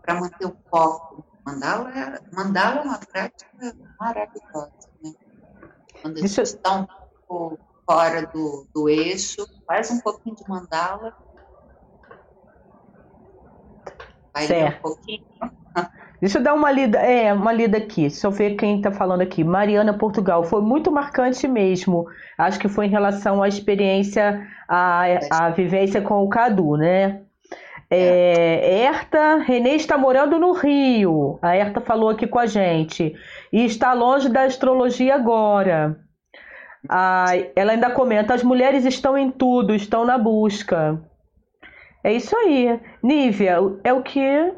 para manter o foco. Mandala é, mandala é uma prática maravilhosa? Quando gente está um pouco fora do, do eixo, faz um pouquinho de mandala, vai certo. um pouquinho. Deixa eu dar uma lida, é, uma lida aqui. Deixa eu ver quem está falando aqui. Mariana Portugal. Foi muito marcante mesmo. Acho que foi em relação à experiência, à, à vivência com o Cadu, né? É, Erta, Renê está morando no Rio. A Erta falou aqui com a gente. E está longe da astrologia agora. Ah, ela ainda comenta: as mulheres estão em tudo, estão na busca. É isso aí. Nívia, é o que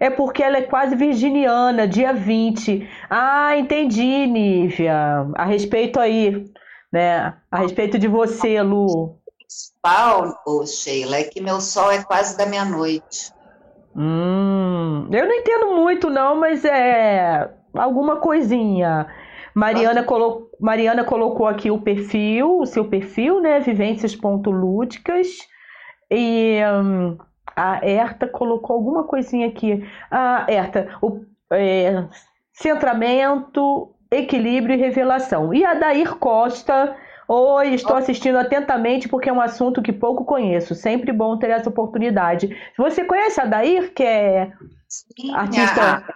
é porque ela é quase virginiana, dia 20. Ah, entendi, Nívia. A respeito aí, né? A respeito de você, Lu. Principal, oh, Sheila, é que meu sol é quase da meia-noite. Hum, eu não entendo muito, não, mas é alguma coisinha. Mariana, colo... Mariana colocou aqui o perfil, o seu perfil, né? Vivências.lúdicas. E. Hum, a Erta colocou alguma coisinha aqui. A Erta, o é, centramento, equilíbrio e revelação. E a Dair Costa. Oi, estou assistindo atentamente porque é um assunto que pouco conheço. Sempre bom ter essa oportunidade. Você conhece a Dair, que é Sim, artista,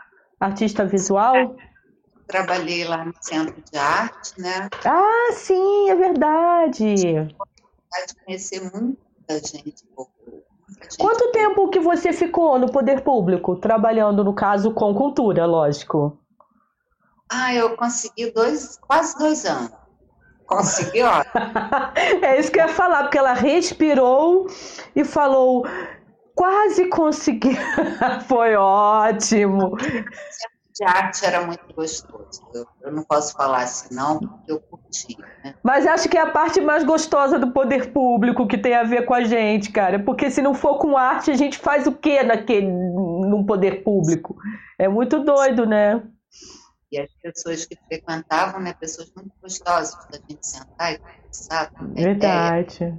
a... artista visual? Trabalhei lá no Centro de Arte, né? Ah, sim, é verdade. Pode conhecer muita gente Quanto tempo que você ficou no poder público, trabalhando, no caso, com cultura, lógico? Ah, eu consegui dois, quase dois anos. Consegui, ó. <laughs> é isso que eu ia falar, porque ela respirou e falou, quase consegui. <laughs> Foi ótimo de arte era muito gostoso. Eu, eu, não posso falar assim, não, porque eu curti. Né? Mas acho que é a parte mais gostosa do poder público que tem a ver com a gente, cara. Porque se não for com arte, a gente faz o quê naquele, num poder público? É muito doido, né? E as pessoas que frequentavam, né? Pessoas muito gostosas da gente sentar e conversar. Verdade.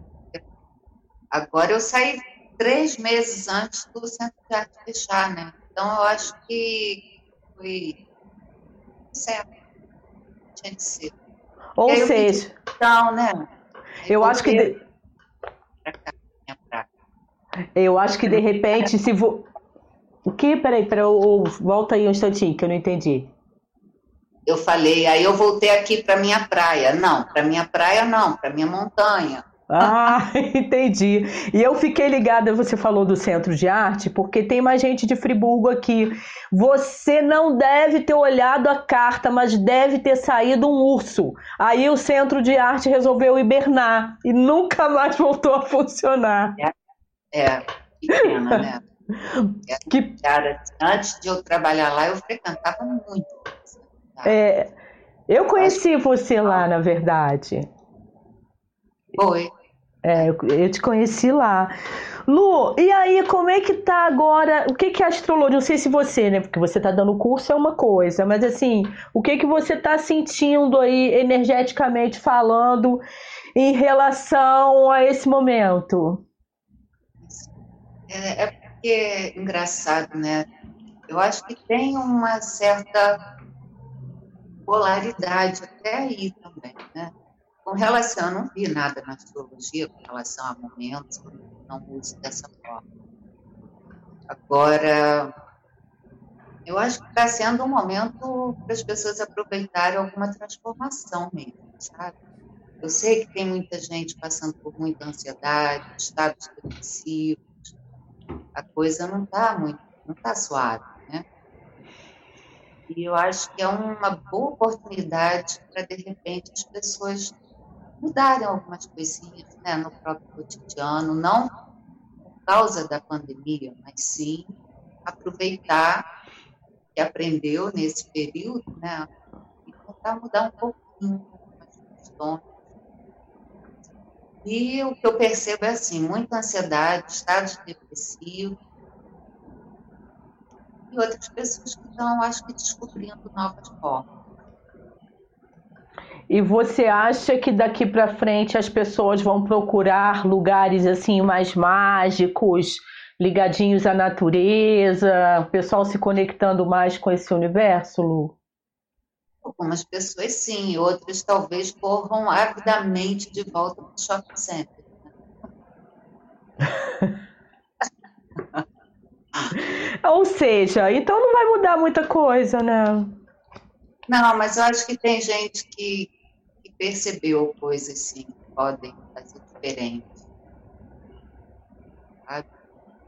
Agora eu saí três meses antes do centro de arte fechar, né? Então eu acho que foi certo. Tinha que ser. Ou seja, então, né? Eu acho que de... eu acho que de repente se vo... o que? Peraí, peraí, volta aí um instantinho que eu não entendi. Eu falei, aí eu voltei aqui para minha praia. Não, para minha praia não, para minha montanha. Ah, <laughs> entendi. E eu fiquei ligada, você falou do centro de arte, porque tem mais gente de Friburgo aqui. Você não deve ter olhado a carta, mas deve ter saído um urso. Aí o centro de arte resolveu hibernar e nunca mais <laughs> voltou a funcionar. É, é que pena, né? <laughs> É, que... Cara, antes de eu trabalhar lá, eu frequentava muito. É, eu conheci você lá, na verdade. Foi. É, eu, eu te conheci lá. Lu, e aí, como é que tá agora? O que que é astrologia? Não sei se você, né? Porque você tá dando curso é uma coisa, mas assim, o que que você tá sentindo aí energeticamente falando em relação a esse momento? É, é porque é engraçado, né? Eu acho que tem uma certa polaridade até aí também, né? Com relação, eu não vi nada na astrologia com relação a momentos, não uso dessa forma. Agora, eu acho que está sendo um momento para as pessoas aproveitarem alguma transformação mesmo, sabe? Eu sei que tem muita gente passando por muita ansiedade, estados depressivos, a coisa não está muito, não está suave? E eu acho que é uma boa oportunidade para, de repente, as pessoas mudarem algumas coisinhas né, no próprio cotidiano, não por causa da pandemia, mas sim aproveitar que aprendeu nesse período, né, e tentar mudar um pouquinho as questões. E o que eu percebo é assim, muita ansiedade, estados depressivos, e outras pessoas que estão, acho que, descobrindo novas formas. E você acha que daqui para frente as pessoas vão procurar lugares assim mais mágicos, ligadinhos à natureza, o pessoal se conectando mais com esse universo, Lu? Algumas pessoas sim, outras talvez corram avidamente de volta para o shopping center. <laughs> <laughs> Ou seja, então não vai mudar muita coisa, né? Não, mas eu acho que tem gente que, que percebeu coisas sim, que podem fazer diferente.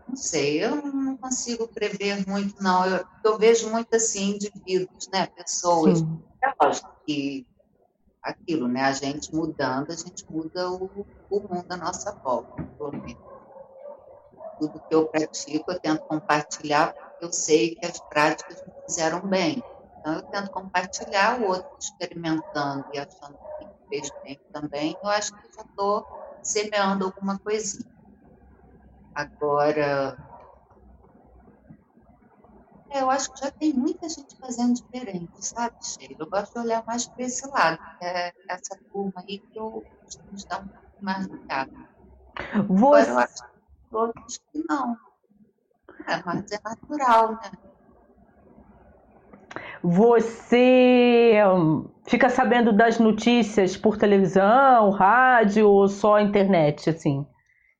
Não sei, eu não consigo prever muito, não. Eu, eu vejo muito assim indivíduos, né? Pessoas. Sim. É lógico que aquilo, né? A gente mudando, a gente muda o, o mundo à nossa volta, pelo menos tudo que eu pratico, eu tento compartilhar, porque eu sei que as práticas me fizeram bem. Então, eu tento compartilhar o outro experimentando e achando que fez bem também. Eu acho que já estou semeando alguma coisinha. Agora, é, eu acho que já tem muita gente fazendo diferente, sabe, Sheila? Eu gosto de olhar mais para esse lado, que é essa turma aí que eu costumo estar um pouco mais ligada. Você... Agora, eu acho outros que não. É, mas é natural, né? Você hum, fica sabendo das notícias por televisão, rádio ou só internet, assim?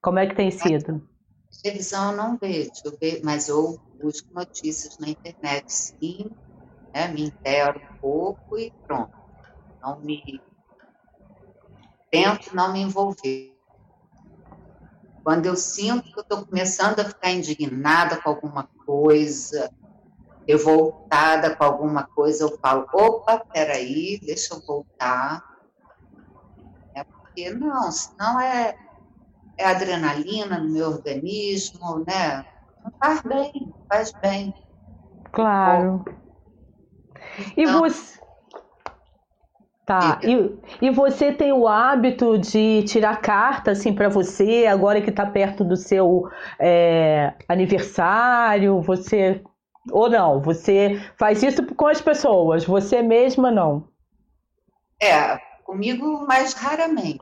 Como é que tem sido? Televisão eu não vejo, mas eu busco notícias na internet, sim, né? me intero um pouco e pronto. Não me tento não me envolver. Quando eu sinto que eu estou começando a ficar indignada com alguma coisa, revoltada com alguma coisa, eu falo, opa, peraí, deixa eu voltar. É porque não, senão é, é adrenalina no meu organismo, né? Não faz bem, faz bem. Claro. Então, e você Tá. E, e você tem o hábito de tirar carta assim para você agora que está perto do seu é, aniversário? Você ou não? Você faz isso com as pessoas? Você mesma não? É, comigo mais raramente.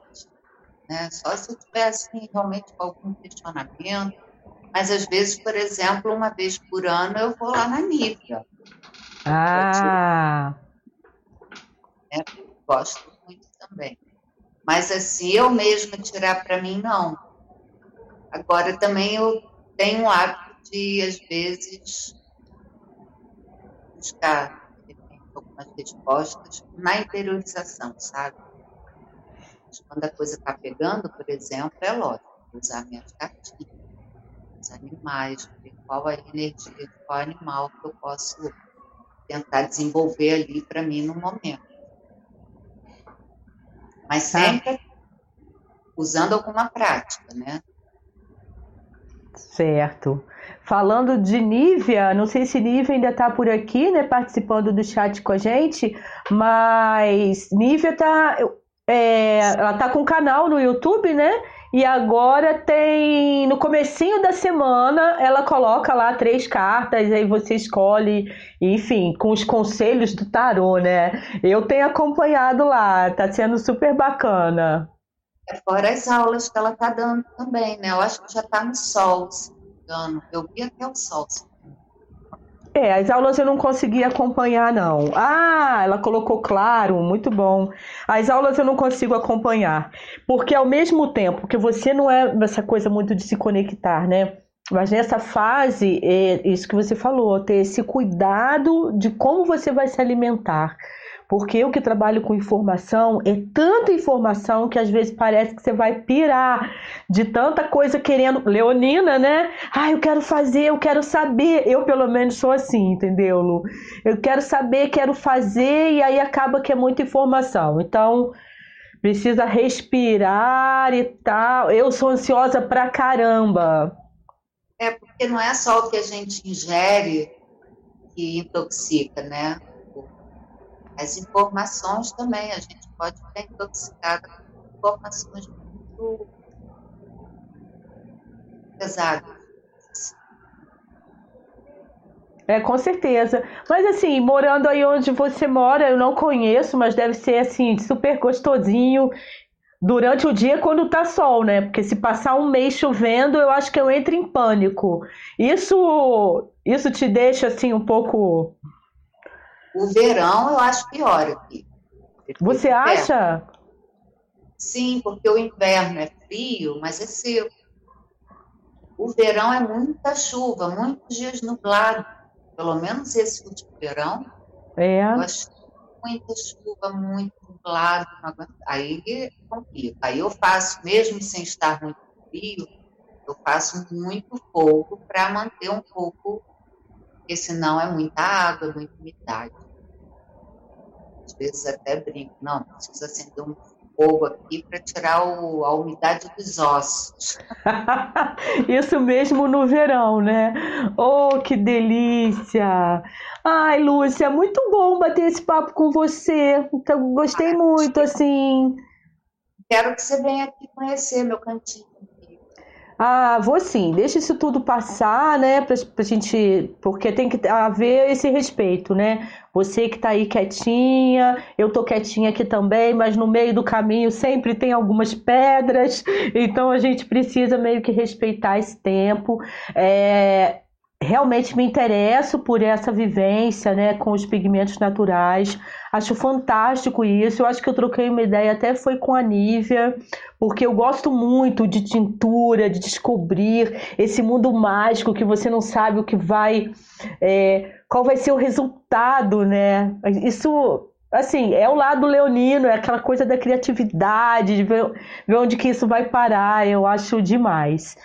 Né? Só se eu tivesse assim, realmente algum questionamento. Mas às vezes, por exemplo, uma vez por ano eu vou lá na Nívia. Ah. É, gosto muito também. Mas assim, eu mesma tirar para mim, não. Agora também eu tenho o hábito de, às vezes, buscar algumas respostas na interiorização, sabe? Quando a coisa está pegando, por exemplo, é lógico, usar minhas cartinhas, os animais, ver qual a energia de qual animal que eu posso tentar desenvolver ali para mim no momento mas tá. sempre usando alguma prática, né? Certo. Falando de Nívia, não sei se Nívia ainda está por aqui, né, participando do chat com a gente, mas Nívia está, é, ela tá com um canal no YouTube, né? E agora tem no comecinho da semana ela coloca lá três cartas, aí você escolhe, enfim, com os conselhos do tarô, né? Eu tenho acompanhado lá, tá sendo super bacana. É fora as aulas que ela tá dando também, né? Eu acho que já tá no sol, se não me engano. Eu vi até o sol, se é, as aulas eu não consegui acompanhar, não. Ah, ela colocou claro, muito bom. As aulas eu não consigo acompanhar. Porque ao mesmo tempo que você não é essa coisa muito de se conectar, né? Mas nessa fase, é isso que você falou, ter esse cuidado de como você vai se alimentar. Porque eu que trabalho com informação, é tanta informação que às vezes parece que você vai pirar de tanta coisa querendo. Leonina, né? Ah, eu quero fazer, eu quero saber. Eu, pelo menos, sou assim, entendeu, Lu? Eu quero saber, quero fazer, e aí acaba que é muita informação. Então, precisa respirar e tal. Eu sou ansiosa pra caramba. É, porque não é só o que a gente ingere que intoxica, né? As informações também, a gente pode ficar intoxicada com informações muito pesadas. É, com certeza. Mas assim, morando aí onde você mora, eu não conheço, mas deve ser assim, super gostosinho durante o dia quando tá sol, né? Porque se passar um mês chovendo, eu acho que eu entro em pânico. Isso, isso te deixa assim um pouco. O verão eu acho pior aqui. Você acha? Sim, porque o inverno é frio, mas é seco. O verão é muita chuva, muitos dias nublado. Pelo menos esse último verão. É. Eu acho muita chuva, muito nublado. Aí complica. Aí eu faço, mesmo sem estar muito frio, eu faço muito fogo para manter um pouco, porque senão é muita água, muita umidade. Às vezes até brinco, não, preciso acender um fogo aqui para tirar o, a umidade dos ossos. <laughs> Isso mesmo no verão, né? Oh, que delícia! Ai, Lúcia, muito bom bater esse papo com você. Então, gostei muito, assim. Quero que você venha aqui conhecer meu cantinho. Ah, vou sim. Deixa isso tudo passar, né? Pra, pra gente. Porque tem que haver esse respeito, né? Você que tá aí quietinha, eu tô quietinha aqui também, mas no meio do caminho sempre tem algumas pedras, <laughs> então a gente precisa meio que respeitar esse tempo. É, realmente me interesso por essa vivência né, com os pigmentos naturais. Acho fantástico isso. Eu acho que eu troquei uma ideia até foi com a Nívia, porque eu gosto muito de tintura, de descobrir esse mundo mágico que você não sabe o que vai. É, qual vai ser o resultado, né? Isso assim, é o lado leonino, é aquela coisa da criatividade, de ver, ver onde que isso vai parar, eu acho demais.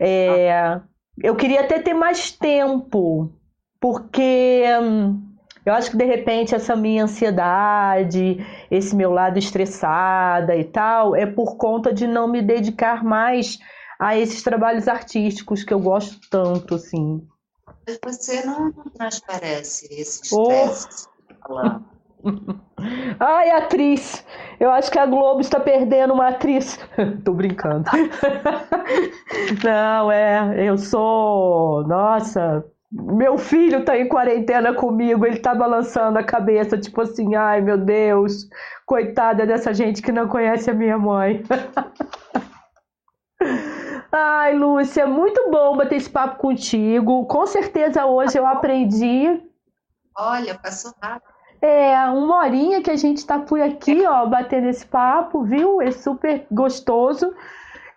É, eu queria até ter mais tempo, porque hum, eu acho que de repente essa minha ansiedade, esse meu lado estressada e tal, é por conta de não me dedicar mais a esses trabalhos artísticos que eu gosto tanto, assim. Mas você não, não transparece esse estresse oh. <laughs> Ai, atriz! Eu acho que a Globo está perdendo uma atriz. <laughs> Tô brincando. <laughs> Não, é, eu sou. Nossa, meu filho tá em quarentena comigo, ele tá balançando a cabeça, tipo assim, ai meu Deus, coitada dessa gente que não conhece a minha mãe. Ai, Lúcia, muito bom bater esse papo contigo. Com certeza hoje eu aprendi. Olha, passou rápido. É, uma horinha que a gente está por aqui, ó, batendo esse papo, viu? É super gostoso.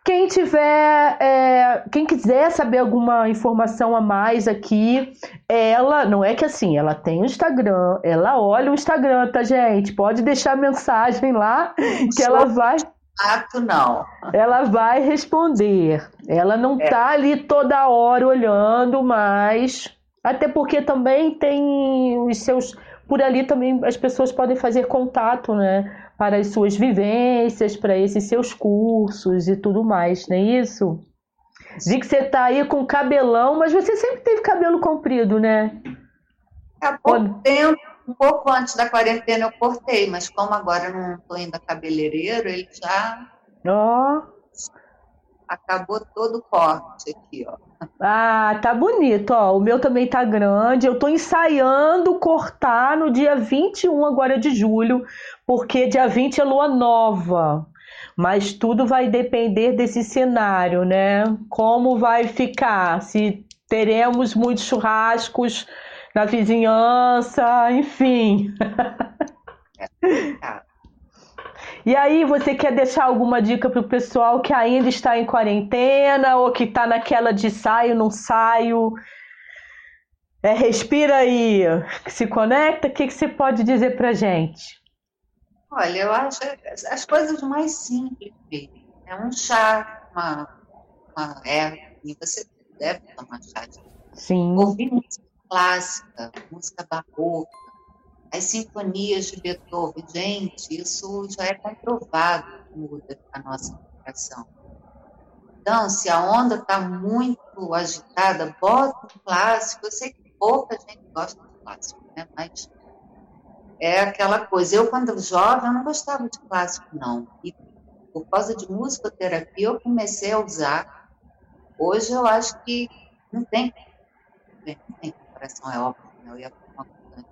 Quem tiver, é, quem quiser saber alguma informação a mais aqui, ela, não é que assim, ela tem o Instagram, ela olha o Instagram, tá, gente? Pode deixar mensagem lá que ela vai. Ato não. Ela vai responder. Ela não é. tá ali toda hora olhando, mas até porque também tem os seus por ali também as pessoas podem fazer contato, né? Para as suas vivências, para esses seus cursos e tudo mais, não é isso? Vi que você tá aí com cabelão, mas você sempre teve cabelo comprido, né? Há pouco tempo, um pouco antes da quarentena eu cortei, mas como agora eu não estou indo a cabeleireiro, ele já. Ó. Oh acabou todo o corte aqui, ó. Ah, tá bonito, ó. O meu também tá grande. Eu tô ensaiando cortar no dia 21 agora de julho, porque dia 20 é lua nova. Mas tudo vai depender desse cenário, né? Como vai ficar? Se teremos muitos churrascos na vizinhança, enfim. É, tá. E aí, você quer deixar alguma dica para o pessoal que ainda está em quarentena ou que está naquela de saio, não saio? É, respira aí, se conecta. O que, que você pode dizer para gente? Olha, eu acho as coisas mais simples. É um chá, uma, uma erva, você deve tomar chá. Sim. Ouvir música clássica, música barroca, as sinfonias de Beethoven, gente, isso já é comprovado que muda a nossa vibração. Então, se a onda está muito agitada, bota um clássico. Eu sei que pouca gente gosta de clássico, né? mas é aquela coisa. Eu, quando jovem, não gostava de clássico, não. E por causa de musicoterapia, eu comecei a usar. Hoje, eu acho que não tem, não tem comparação é óbvia, né? eu ia uma coisa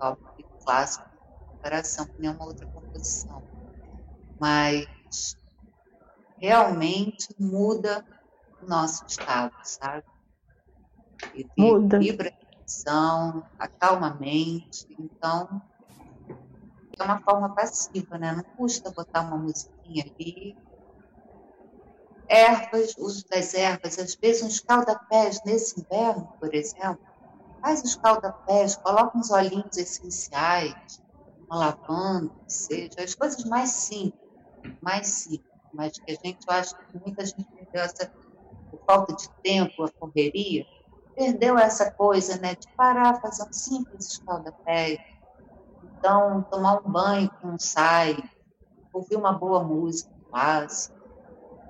óbvio clássico comparação com nenhuma outra composição. Mas realmente muda o nosso estado, sabe? Ele muda. vibra a atenção, acalma a mente, então é uma forma passiva, né? Não custa botar uma musiquinha ali. Ervas, uso das ervas, às vezes um escaldapés nesse inverno, por exemplo, faz o escaldapés, coloca uns olhinhos essenciais, uma lavanda, seja, as coisas mais simples, mais simples, mas que a gente, eu acho que muita gente perdeu essa, por falta de tempo, a correria, perdeu essa coisa, né, de parar, fazer um simples escaldapés, então, tomar um banho com um sai, ouvir uma boa música clássica,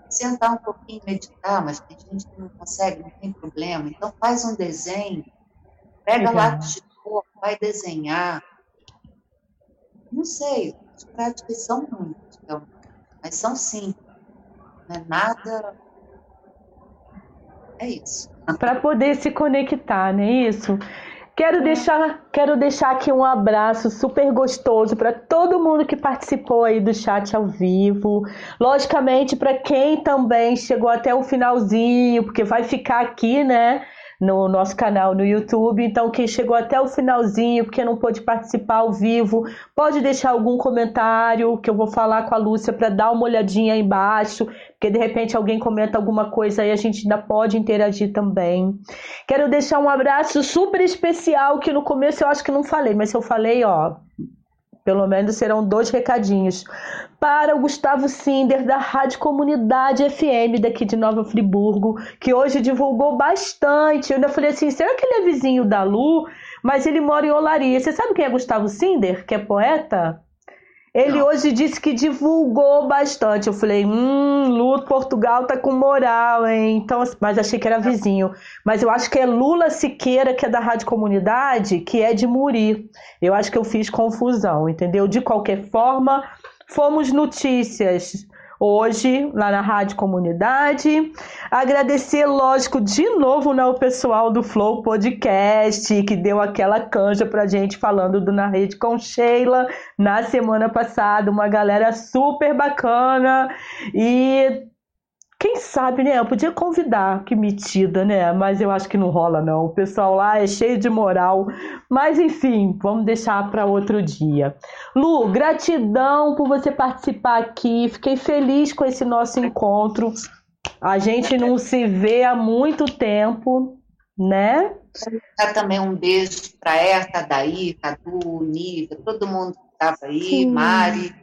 sentar um pouquinho e meditar, mas tem gente que não consegue, não tem problema. Então, faz um desenho, pega de cor, vai desenhar. Não sei, as práticas são muitas, então, mas são simples. Não é nada. É isso. Para poder se conectar, não é isso? Quero deixar, quero deixar aqui um abraço super gostoso para todo mundo que participou aí do chat ao vivo. Logicamente, para quem também chegou até o finalzinho, porque vai ficar aqui, né? No nosso canal no YouTube. Então, quem chegou até o finalzinho, porque não pôde participar ao vivo, pode deixar algum comentário que eu vou falar com a Lúcia para dar uma olhadinha aí embaixo, porque de repente alguém comenta alguma coisa aí, a gente ainda pode interagir também. Quero deixar um abraço super especial que no começo eu acho que não falei, mas eu falei, ó, pelo menos serão dois recadinhos. Para o Gustavo Sinder, da Rádio Comunidade FM daqui de Nova Friburgo, que hoje divulgou bastante. Eu ainda falei assim: será que ele é vizinho da Lu? Mas ele mora em Olaria. Você sabe quem é Gustavo Sinder, que é poeta? Ele Não. hoje disse que divulgou bastante. Eu falei, hum, Lula Portugal tá com moral, hein? Então, mas achei que era vizinho. Mas eu acho que é Lula Siqueira, que é da Rádio Comunidade, que é de Muri. Eu acho que eu fiz confusão, entendeu? De qualquer forma, fomos notícias hoje lá na Rádio Comunidade. Agradecer, lógico, de novo né, o pessoal do Flow Podcast, que deu aquela canja pra gente falando do Na Rede com Sheila na semana passada. Uma galera super bacana. E quem sabe, né? Eu podia convidar, que metida, né? Mas eu acho que não rola, não. O pessoal lá é cheio de moral. Mas enfim, vamos deixar para outro dia. Lu, gratidão por você participar aqui. Fiquei feliz com esse nosso encontro. A gente não se vê há muito tempo, né? Dar também um beijo para Erta, Daí, Cadu, Nívia, todo mundo que estava aí, Sim. Mari.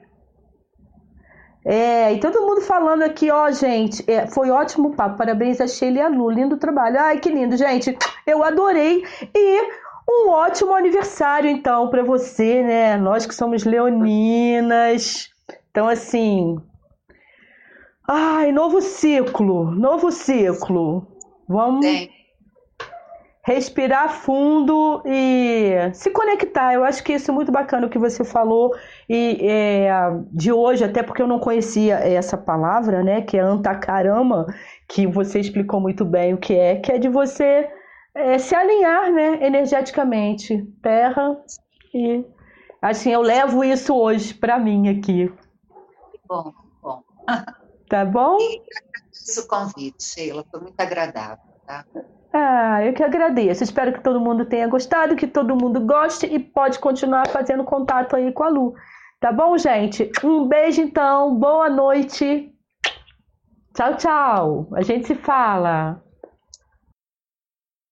É, e todo mundo falando aqui, ó, gente, é, foi ótimo papo. Parabéns a Sheila e a Lu, lindo trabalho. Ai, que lindo, gente. Eu adorei. E um ótimo aniversário, então, para você, né? Nós que somos leoninas. Então, assim. Ai, novo ciclo, novo ciclo. Vamos. Respirar fundo e se conectar. Eu acho que isso é muito bacana o que você falou e é, de hoje, até porque eu não conhecia essa palavra, né? Que é antacarama, que você explicou muito bem o que é, que é de você é, se alinhar, né? Energeticamente, terra e assim eu levo isso hoje para mim aqui. Bom, bom. Tá bom? Isso o convite, Sheila, foi muito agradável, tá? Ah, eu que agradeço. Espero que todo mundo tenha gostado, que todo mundo goste e pode continuar fazendo contato aí com a Lu. Tá bom, gente? Um beijo então, boa noite. Tchau, tchau. A gente se fala.